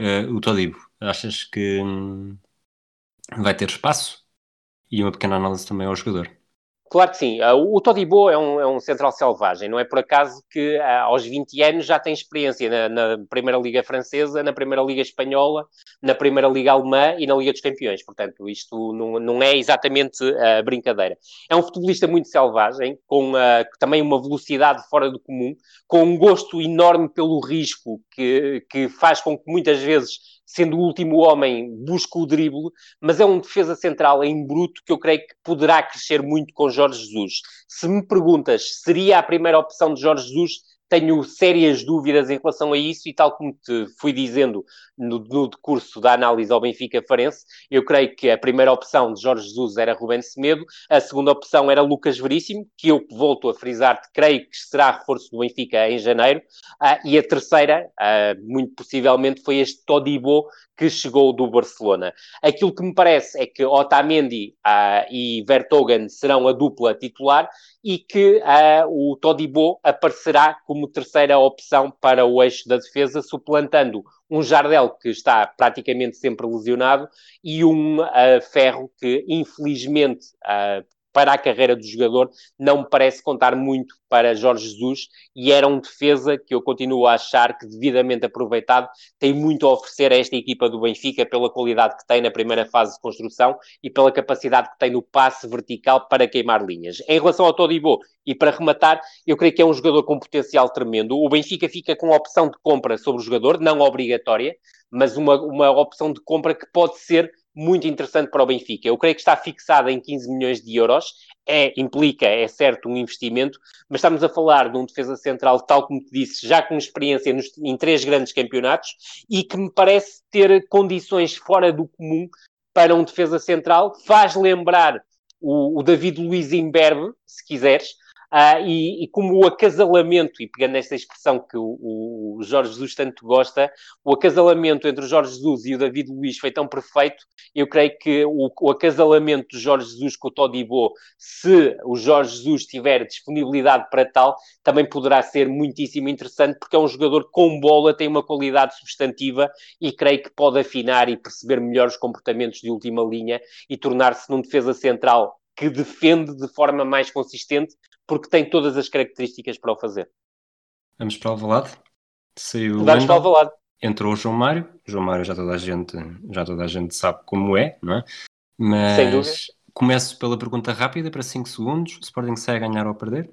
Uh, o Todibo, achas que hum, vai ter espaço? E uma pequena análise também ao jogador. Claro que sim. Ah, o Todibo é um, é um central selvagem. Não é por acaso que ah, aos 20 anos já tem experiência na, na, Primeira Liga Francesa, na Primeira Liga Espanhola, na Primeira Liga Alemã e na Liga dos Campeões. Portanto, isto não, não é exatamente uh, brincadeira. É um futebolista muito selvagem, com uh, também uma velocidade fora do comum, com um gosto enorme pelo risco que, que faz com que muitas vezes sendo o último homem, busca o drible, mas é um defesa central em bruto que eu creio que poderá crescer muito com Jorge Jesus. Se me perguntas, seria a primeira opção de Jorge Jesus? Tenho sérias dúvidas em relação a isso e tal como te fui dizendo no, no decurso da análise ao Benfica Farense, eu creio que a primeira opção de Jorge Jesus era Rubén Semedo, a segunda opção era Lucas Veríssimo, que eu volto a frisar, creio que será reforço do Benfica em janeiro, uh, e a terceira, uh, muito possivelmente, foi este Todibo que chegou do Barcelona. Aquilo que me parece é que Otamendi uh, e Vertogen serão a dupla titular e que o Todibo aparecerá como terceira opção para o eixo da defesa, suplantando um Jardel que está praticamente sempre lesionado e um uh, Ferro que infelizmente uh, para a carreira do jogador, não me parece contar muito para Jorge Jesus e era um defesa que eu continuo a achar que, devidamente aproveitado, tem muito a oferecer a esta equipa do Benfica pela qualidade que tem na primeira fase de construção e pela capacidade que tem no passe vertical para queimar linhas. Em relação ao Todibo, e para rematar, eu creio que é um jogador com potencial tremendo. O Benfica fica com a opção de compra sobre o jogador, não obrigatória, mas uma, uma opção de compra que pode ser muito interessante para o Benfica. Eu creio que está fixada em 15 milhões de euros. É, implica, é certo, um investimento, mas estamos a falar de um defesa central, tal como te disse, já com experiência nos, em três grandes campeonatos e que me parece ter condições fora do comum para um defesa central. Faz lembrar o, o David Luiz Imberbe, se quiseres, Uh, e, e, como o acasalamento, e pegando esta expressão que o, o, Jorge Jesus tanto gosta, o acasalamento entre o Jorge Jesus e o David Luiz foi tão perfeito, eu creio que o, o acasalamento do Jorge Jesus com o Todibo, se o Jorge Jesus tiver disponibilidade para tal, também poderá ser muitíssimo interessante, porque é um jogador com bola, tem uma qualidade substantiva e creio que pode afinar e perceber melhor os comportamentos de última linha e tornar-se num defesa central que defende de forma mais consistente, porque tem todas as características para o fazer. Vamos para o Alvalade. Saiu Vamos para o Alvalade. Entrou o João Mário. O João Mário já toda a gente, já toda a gente sabe como é, não é? Mas Sem dúvida. começo pela pergunta rápida para 5 segundos. O Sporting sai a ganhar ou a perder?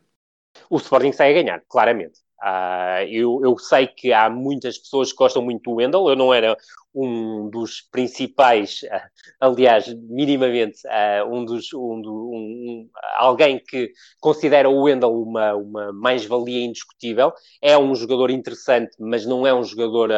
O Sporting sai a ganhar, claramente. Uh, eu, eu, sei que há muitas pessoas que gostam muito do Wendel, eu não era um dos principais, uh, aliás, minimamente, uh, um dos, um, um, alguém que considera o Wendel uma, uma mais-valia indiscutível. É um jogador interessante, mas não é um jogador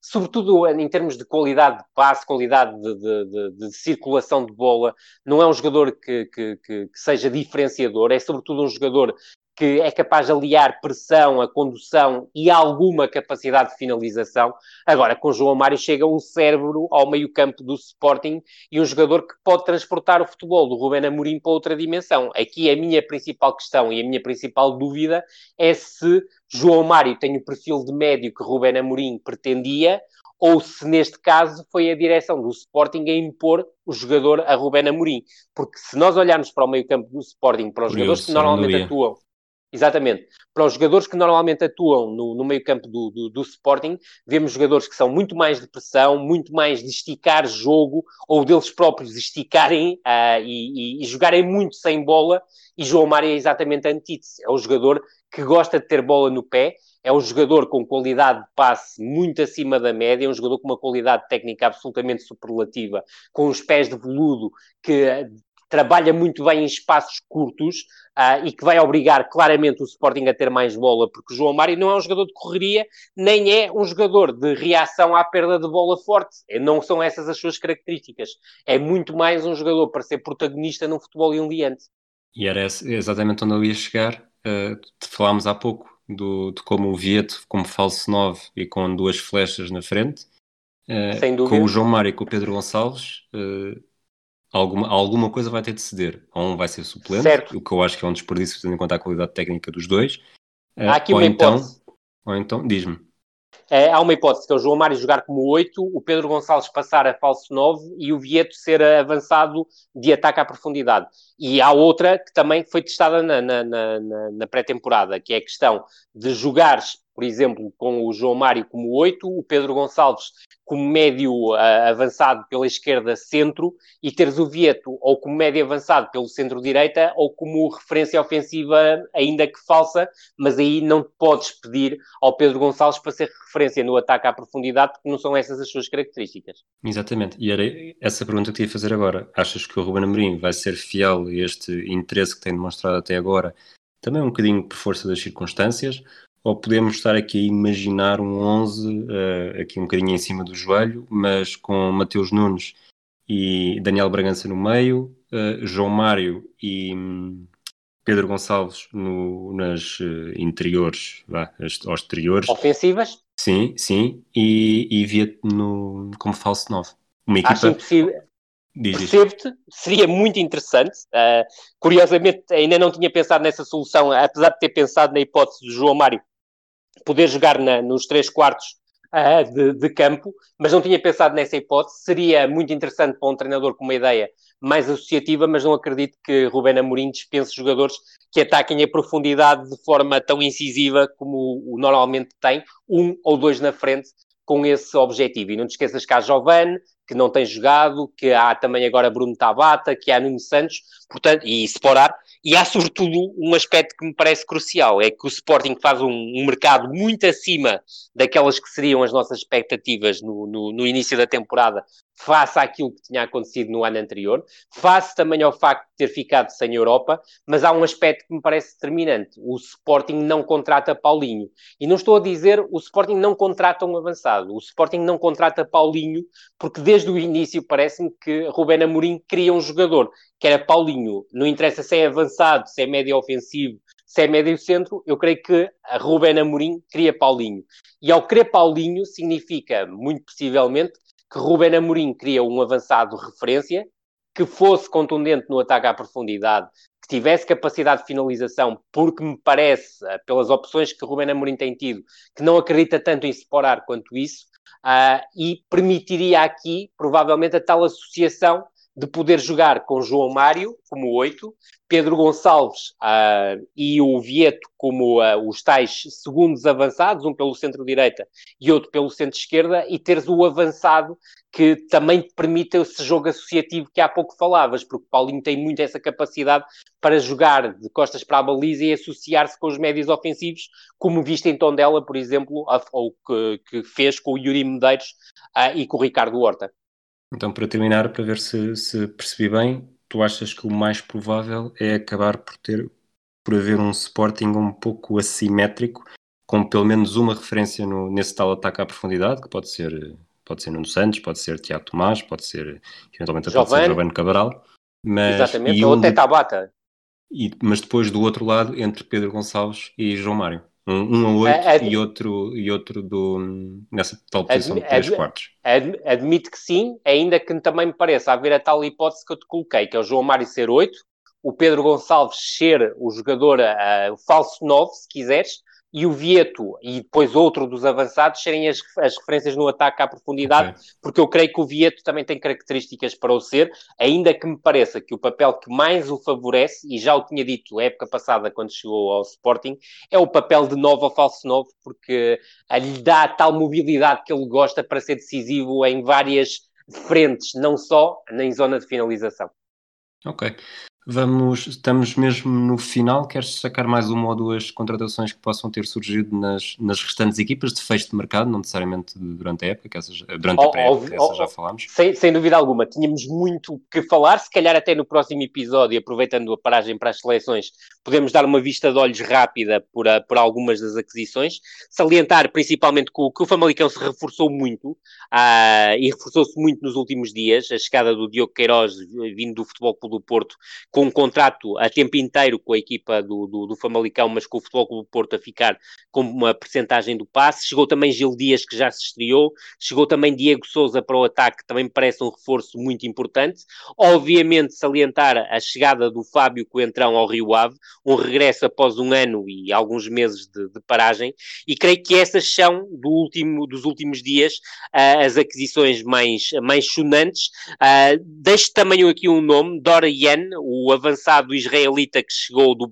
sobretudo em termos de qualidade de passe, qualidade de, de, de, de circulação de bola, não é um jogador que, que, que, seja diferenciador, é sobretudo um jogador que é capaz de aliar pressão, a condução e alguma capacidade de finalização. Agora, com João Mário chega um cérebro ao meio-campo do Sporting e um jogador que pode transportar o futebol do Rubén Amorim para outra dimensão. Aqui a minha principal questão e a minha principal dúvida é se João Mário tem o perfil de médio que Rubén Amorim pretendia ou se neste caso foi a direção do Sporting a impor o jogador a Rubén Amorim. Porque se nós olharmos para o meio-campo do Sporting, para os jogadores que normalmente atuam Exatamente. Para os jogadores que normalmente atuam no, no meio-campo do, do, do, Sporting, vemos jogadores que são muito mais de pressão, muito mais de esticar jogo, ou deles próprios esticarem uh, e, e, e, jogarem muito sem bola. E João Mário é exatamente a antítese. É o jogador que gosta de ter bola no pé, é um jogador com qualidade de passe muito acima da média, é um jogador com uma qualidade técnica absolutamente superlativa, com os pés de veludo que trabalha muito bem em espaços curtos uh, e que vai obrigar claramente o Sporting a ter mais bola, porque o João Mário não é um jogador de correria, nem é um jogador de reação à perda de bola forte. É, não são essas as suas características. É muito mais um jogador para ser protagonista num futebol enliante. E era exatamente onde eu ia chegar. Uh, falámos há pouco do, de como o Vieto, como falso 9 e com duas flechas na frente. Uh. Com o João Mário e com o Pedro Gonçalves, uh, alguma, alguma coisa vai ter de ceder. Ou um vai ser suplente, certo. o que eu acho que é um desperdício tendo em conta a qualidade técnica dos dois. Há aqui ou uma então, hipótese. Ou então, diz-me. É, há uma hipótese que é o João Mário jogar como 8, o Pedro Gonçalves passar a falso 9 e o Vieto ser avançado de ataque à profundidade. E há outra que também foi testada na, na, na, na pré-temporada, que é a questão de jogares por exemplo, com o João Mário como 8, o Pedro Gonçalves como médio uh, avançado pela esquerda centro e teres o Vieto ou como médio avançado pelo centro-direita ou como referência ofensiva ainda que falsa, mas aí não podes pedir ao Pedro Gonçalves para ser referência no ataque à profundidade porque não são essas as suas características. Exatamente, e era essa pergunta que te ia fazer agora. Achas que o Ruben Amorim vai ser fiel a este interesse que tem demonstrado até agora também um bocadinho por força das circunstâncias, ou podemos estar aqui a imaginar um 11 uh, eh, aqui um bocadinho em cima do joelho, mas com Mateus Nunes e Daniel Bragança no meio, uh, João Mário e um, Pedro Gonçalves no, nas uh, interiores, vá, aos exteriores. Ofensivas? Sim, sim, e, e via no, como falso 9. Uma equipa... Acho impossível. Percebo-te, seria muito interessante. Uh, curiosamente, ainda não tinha pensado nessa solução, apesar de ter pensado na hipótese do João Mário poder jogar na, nos três quartos uh, de, de, campo, mas não tinha pensado nessa hipótese. Seria muito interessante para um treinador com uma ideia mais associativa, mas não acredito que Rubén Amorim dispense jogadores que ataquem a profundidade de forma tão incisiva como o, o normalmente tem, um ou dois na frente, com esse objetivo. E não te esqueças que há Giovanni, que não tem jogado, que há também agora Bruno Tabata, que há Nuno Santos, portanto, e Sporar, e há sobretudo um aspecto que me parece crucial, é que o Sporting faz um, um mercado muito acima daquelas que seriam as nossas expectativas no, no, no início da temporada, face àquilo que tinha acontecido no ano anterior, face também ao facto de ter ficado sem Europa, mas há um aspecto que me parece determinante. O Sporting não contrata Paulinho. E não estou a dizer o Sporting não contrata um avançado. O Sporting não contrata Paulinho porque desde o início parece-me que Rubén Amorim queria um jogador, que era Paulinho. Não interessa se é avançado, se é médio ofensivo, se é médio centro, eu creio que a Rubén Amorim queria Paulinho. E ao querer Paulinho significa, muito possivelmente, que Ruben Amorim queria um avançado de referência, que fosse contundente no ataque à profundidade, que tivesse capacidade de finalização, porque me parece, eh, pelas opções que Ruben Amorim tem tido, que não acredita tanto em separar quanto isso, uh, e permitiria aqui, provavelmente, a tal associação de poder jogar com João Mário como oito, Pedro Gonçalves uh, e o Vieto como uh, os tais segundos avançados, um pelo centro-direita e outro pelo centro-esquerda, e teres o avançado que também te permite esse jogo associativo que há pouco falavas, porque Paulinho tem muito essa capacidade para jogar de costas para a baliza e associar-se com os médios ofensivos, como visto em Tondela, por exemplo, ou que, que fez com o Yuri Medeiros uh, e com o Ricardo Horta. Então, para terminar, para ver se, se percebi bem, tu achas que o mais provável é acabar por ter por haver um Sporting um pouco assimétrico, com pelo menos uma referência no, nesse tal ataque à profundidade, que pode ser pode ser Nuno Santos, pode ser Tiago Tomás, pode ser eventualmente pode ser Giovanni Cabral, mas Exatamente, ou até Tabata. E, mas depois do outro lado, entre Pedro Gonçalves e João Mário. Um, um a oito ad, e outro, e outro do, nessa tal posição ad, de três ad, quartos. admito que sim, ainda que também me pareça haver a tal hipótese que eu te coloquei, que é o João Mário ser oito, o Pedro Gonçalves ser o jogador, uh, o falso nove, se quiseres, e o Vieto e depois outro dos avançados serem as, as referências no ataque à profundidade, okay. porque eu creio que o Vieto também tem características para o ser, ainda que me pareça que o papel que mais o favorece, e já o tinha dito época passada quando chegou ao Sporting, é o papel de novo ao falso novo, porque lhe dá a tal mobilidade que ele gosta para ser decisivo em várias frentes, não só em zona de finalização. Ok. Vamos, estamos mesmo no final. Queres sacar mais uma ou duas contratações que possam ter surgido nas, nas restantes equipas de fecho de mercado, não necessariamente durante a época, que essas, durante a pré-época, já falámos? Sem, sem dúvida alguma. Tínhamos muito que falar, se calhar até no próximo episódio, aproveitando a paragem para as seleções, podemos dar uma vista de olhos rápida por, a, por algumas das aquisições. Salientar principalmente que o, que o Famalicão se reforçou muito uh, e reforçou-se muito nos últimos dias. A chegada do Diogo Queiroz, vindo do Futebol Clube do Porto, com um contrato a tempo inteiro com a equipa do, do, do Famalicão, mas com o Futebol Clube do Porto a ficar com uma percentagem do passe. Chegou também Gil Dias, que já se estreou. Chegou também Diego Souza para o ataque, também me parece um reforço muito importante. Obviamente, salientar a chegada do Fábio Coentrão ao Rio Ave, um regresso após um ano e alguns meses de, de paragem. E creio que essas são, do último, dos últimos dias, uh, as aquisições mais, mais sonantes. Uh, deixo também aqui um nome, Dora Yan, o avançado israelita que chegou do,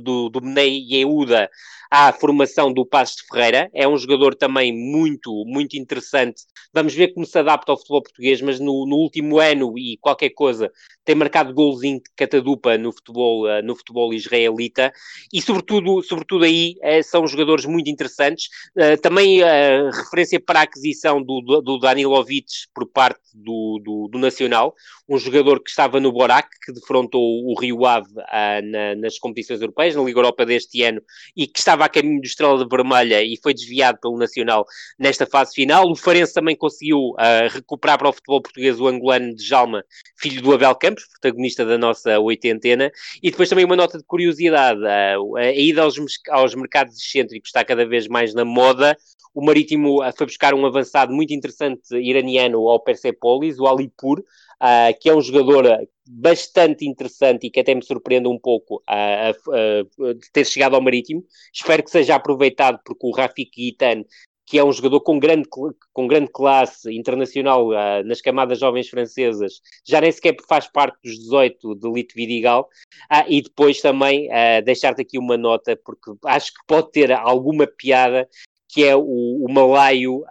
do, do Bnei Yehuda à formação do Passos de Ferreira. É um jogador também muito, muito interessante. Vamos ver como se adapta ao futebol português, mas no, no último ano e qualquer coisa tem marcado golzinho de catadupa no futebol, uh, no futebol israelita e sobretudo, sobretudo aí uh, são jogadores muito interessantes. Uh, também a referência para a aquisição do, do, do Danilovic por parte do, do, do, Nacional, um jogador que estava no Borac, que defrontou o Rio Ave na, nas competições europeias, na Liga Europa deste ano, e que estava a caminho do Estrela de Vermelha e foi desviado pelo Nacional nesta fase final. O Farense também conseguiu recuperar para o futebol português o angolano de Jalma, filho do Abel Campos, protagonista da nossa oitentena, e depois também uma nota de curiosidade, a, a ida aos, aos mercados excêntricos está cada vez mais na moda, o Marítimo ah, foi buscar um avançado muito interessante iraniano ao Persepolis, o Alipur, uh, que é um jogador bastante interessante e que até me surpreende um pouco uh, de ter chegado ao Marítimo. Espero que seja aproveitado porque o Rafik Guitan que é um jogador com grande, com grande classe internacional uh, nas camadas jovens francesas, já nem sequer faz parte dos 18 de Elite Vidigal, uh, e depois também uh, deixar-te aqui uma nota, porque acho que pode ter alguma piada, que é o, o malaio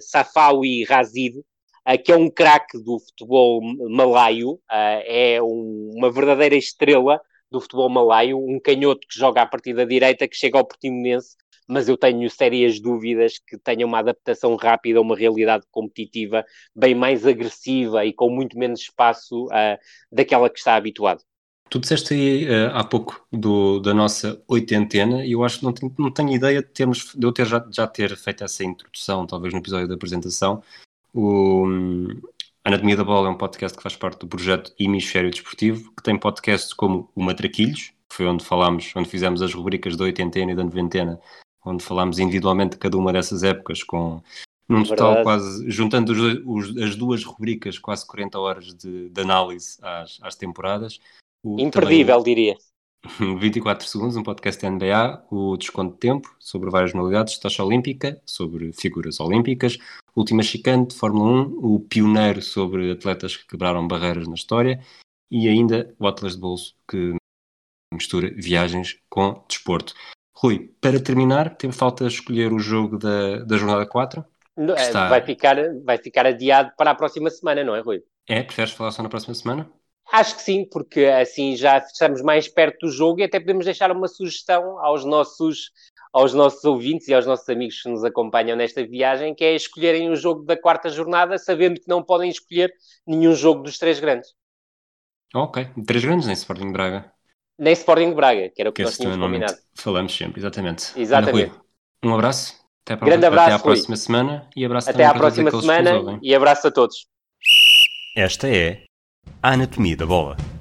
Safawi Razid, que é um craque do futebol malaio, é um, uma verdadeira estrela do futebol malaio, um canhoto que joga a partir da direita, que chega ao Portimonense, mas eu tenho sérias dúvidas que tenha uma adaptação rápida a uma realidade competitiva bem mais agressiva e com muito menos espaço uh, daquela que está habituado. Tu disseste aí uh, há pouco do, da nossa oitentena e eu acho que não tenho, não tenho ideia de, termos, de eu ter já, já ter feito essa introdução, talvez no episódio da apresentação. O, Anatomia da Bola é um podcast que faz parte do projeto Hemisfério Desportivo, que tem podcasts como o Matraquilhos, que foi onde falámos, onde fizemos as rubricas da oitentena e da noventena, onde falámos individualmente de cada uma dessas épocas, com num total Verdade. quase, juntando os, os, as duas rubricas, quase 40 horas de, de análise às, às temporadas. O, Imperdível, também, diria. 24 segundos, um podcast da NBA, o Desconto de Tempo, sobre várias modalidades, taxa olímpica, sobre figuras olímpicas, Última Chicane de Fórmula 1, o pioneiro sobre atletas que quebraram barreiras na história e ainda o Atlas de Bolso, que mistura viagens com desporto. Rui, para terminar, tem falta escolher o jogo da, da jornada 4. Está... Vai, ficar, vai ficar adiado para a próxima semana, não é, Rui? É, preferes falar só na próxima semana? Acho que sim, porque assim já estamos mais perto do jogo e até podemos deixar uma sugestão aos nossos, aos nossos ouvintes e aos nossos amigos que nos acompanham nesta viagem, que é escolherem o jogo da quarta jornada, sabendo que não podem escolher nenhum jogo dos três grandes. Ok, três grandes nem Sporting Braga. Nem Sporting Braga, que era o que, que nós tínhamos combinado. Falamos sempre, exatamente. Exatamente. Rui, um abraço. Até, para, Grande abraço, até à próxima Rui. semana e abraço Até à próxima semana e abraço a todos. Esta é a anatomia da bola.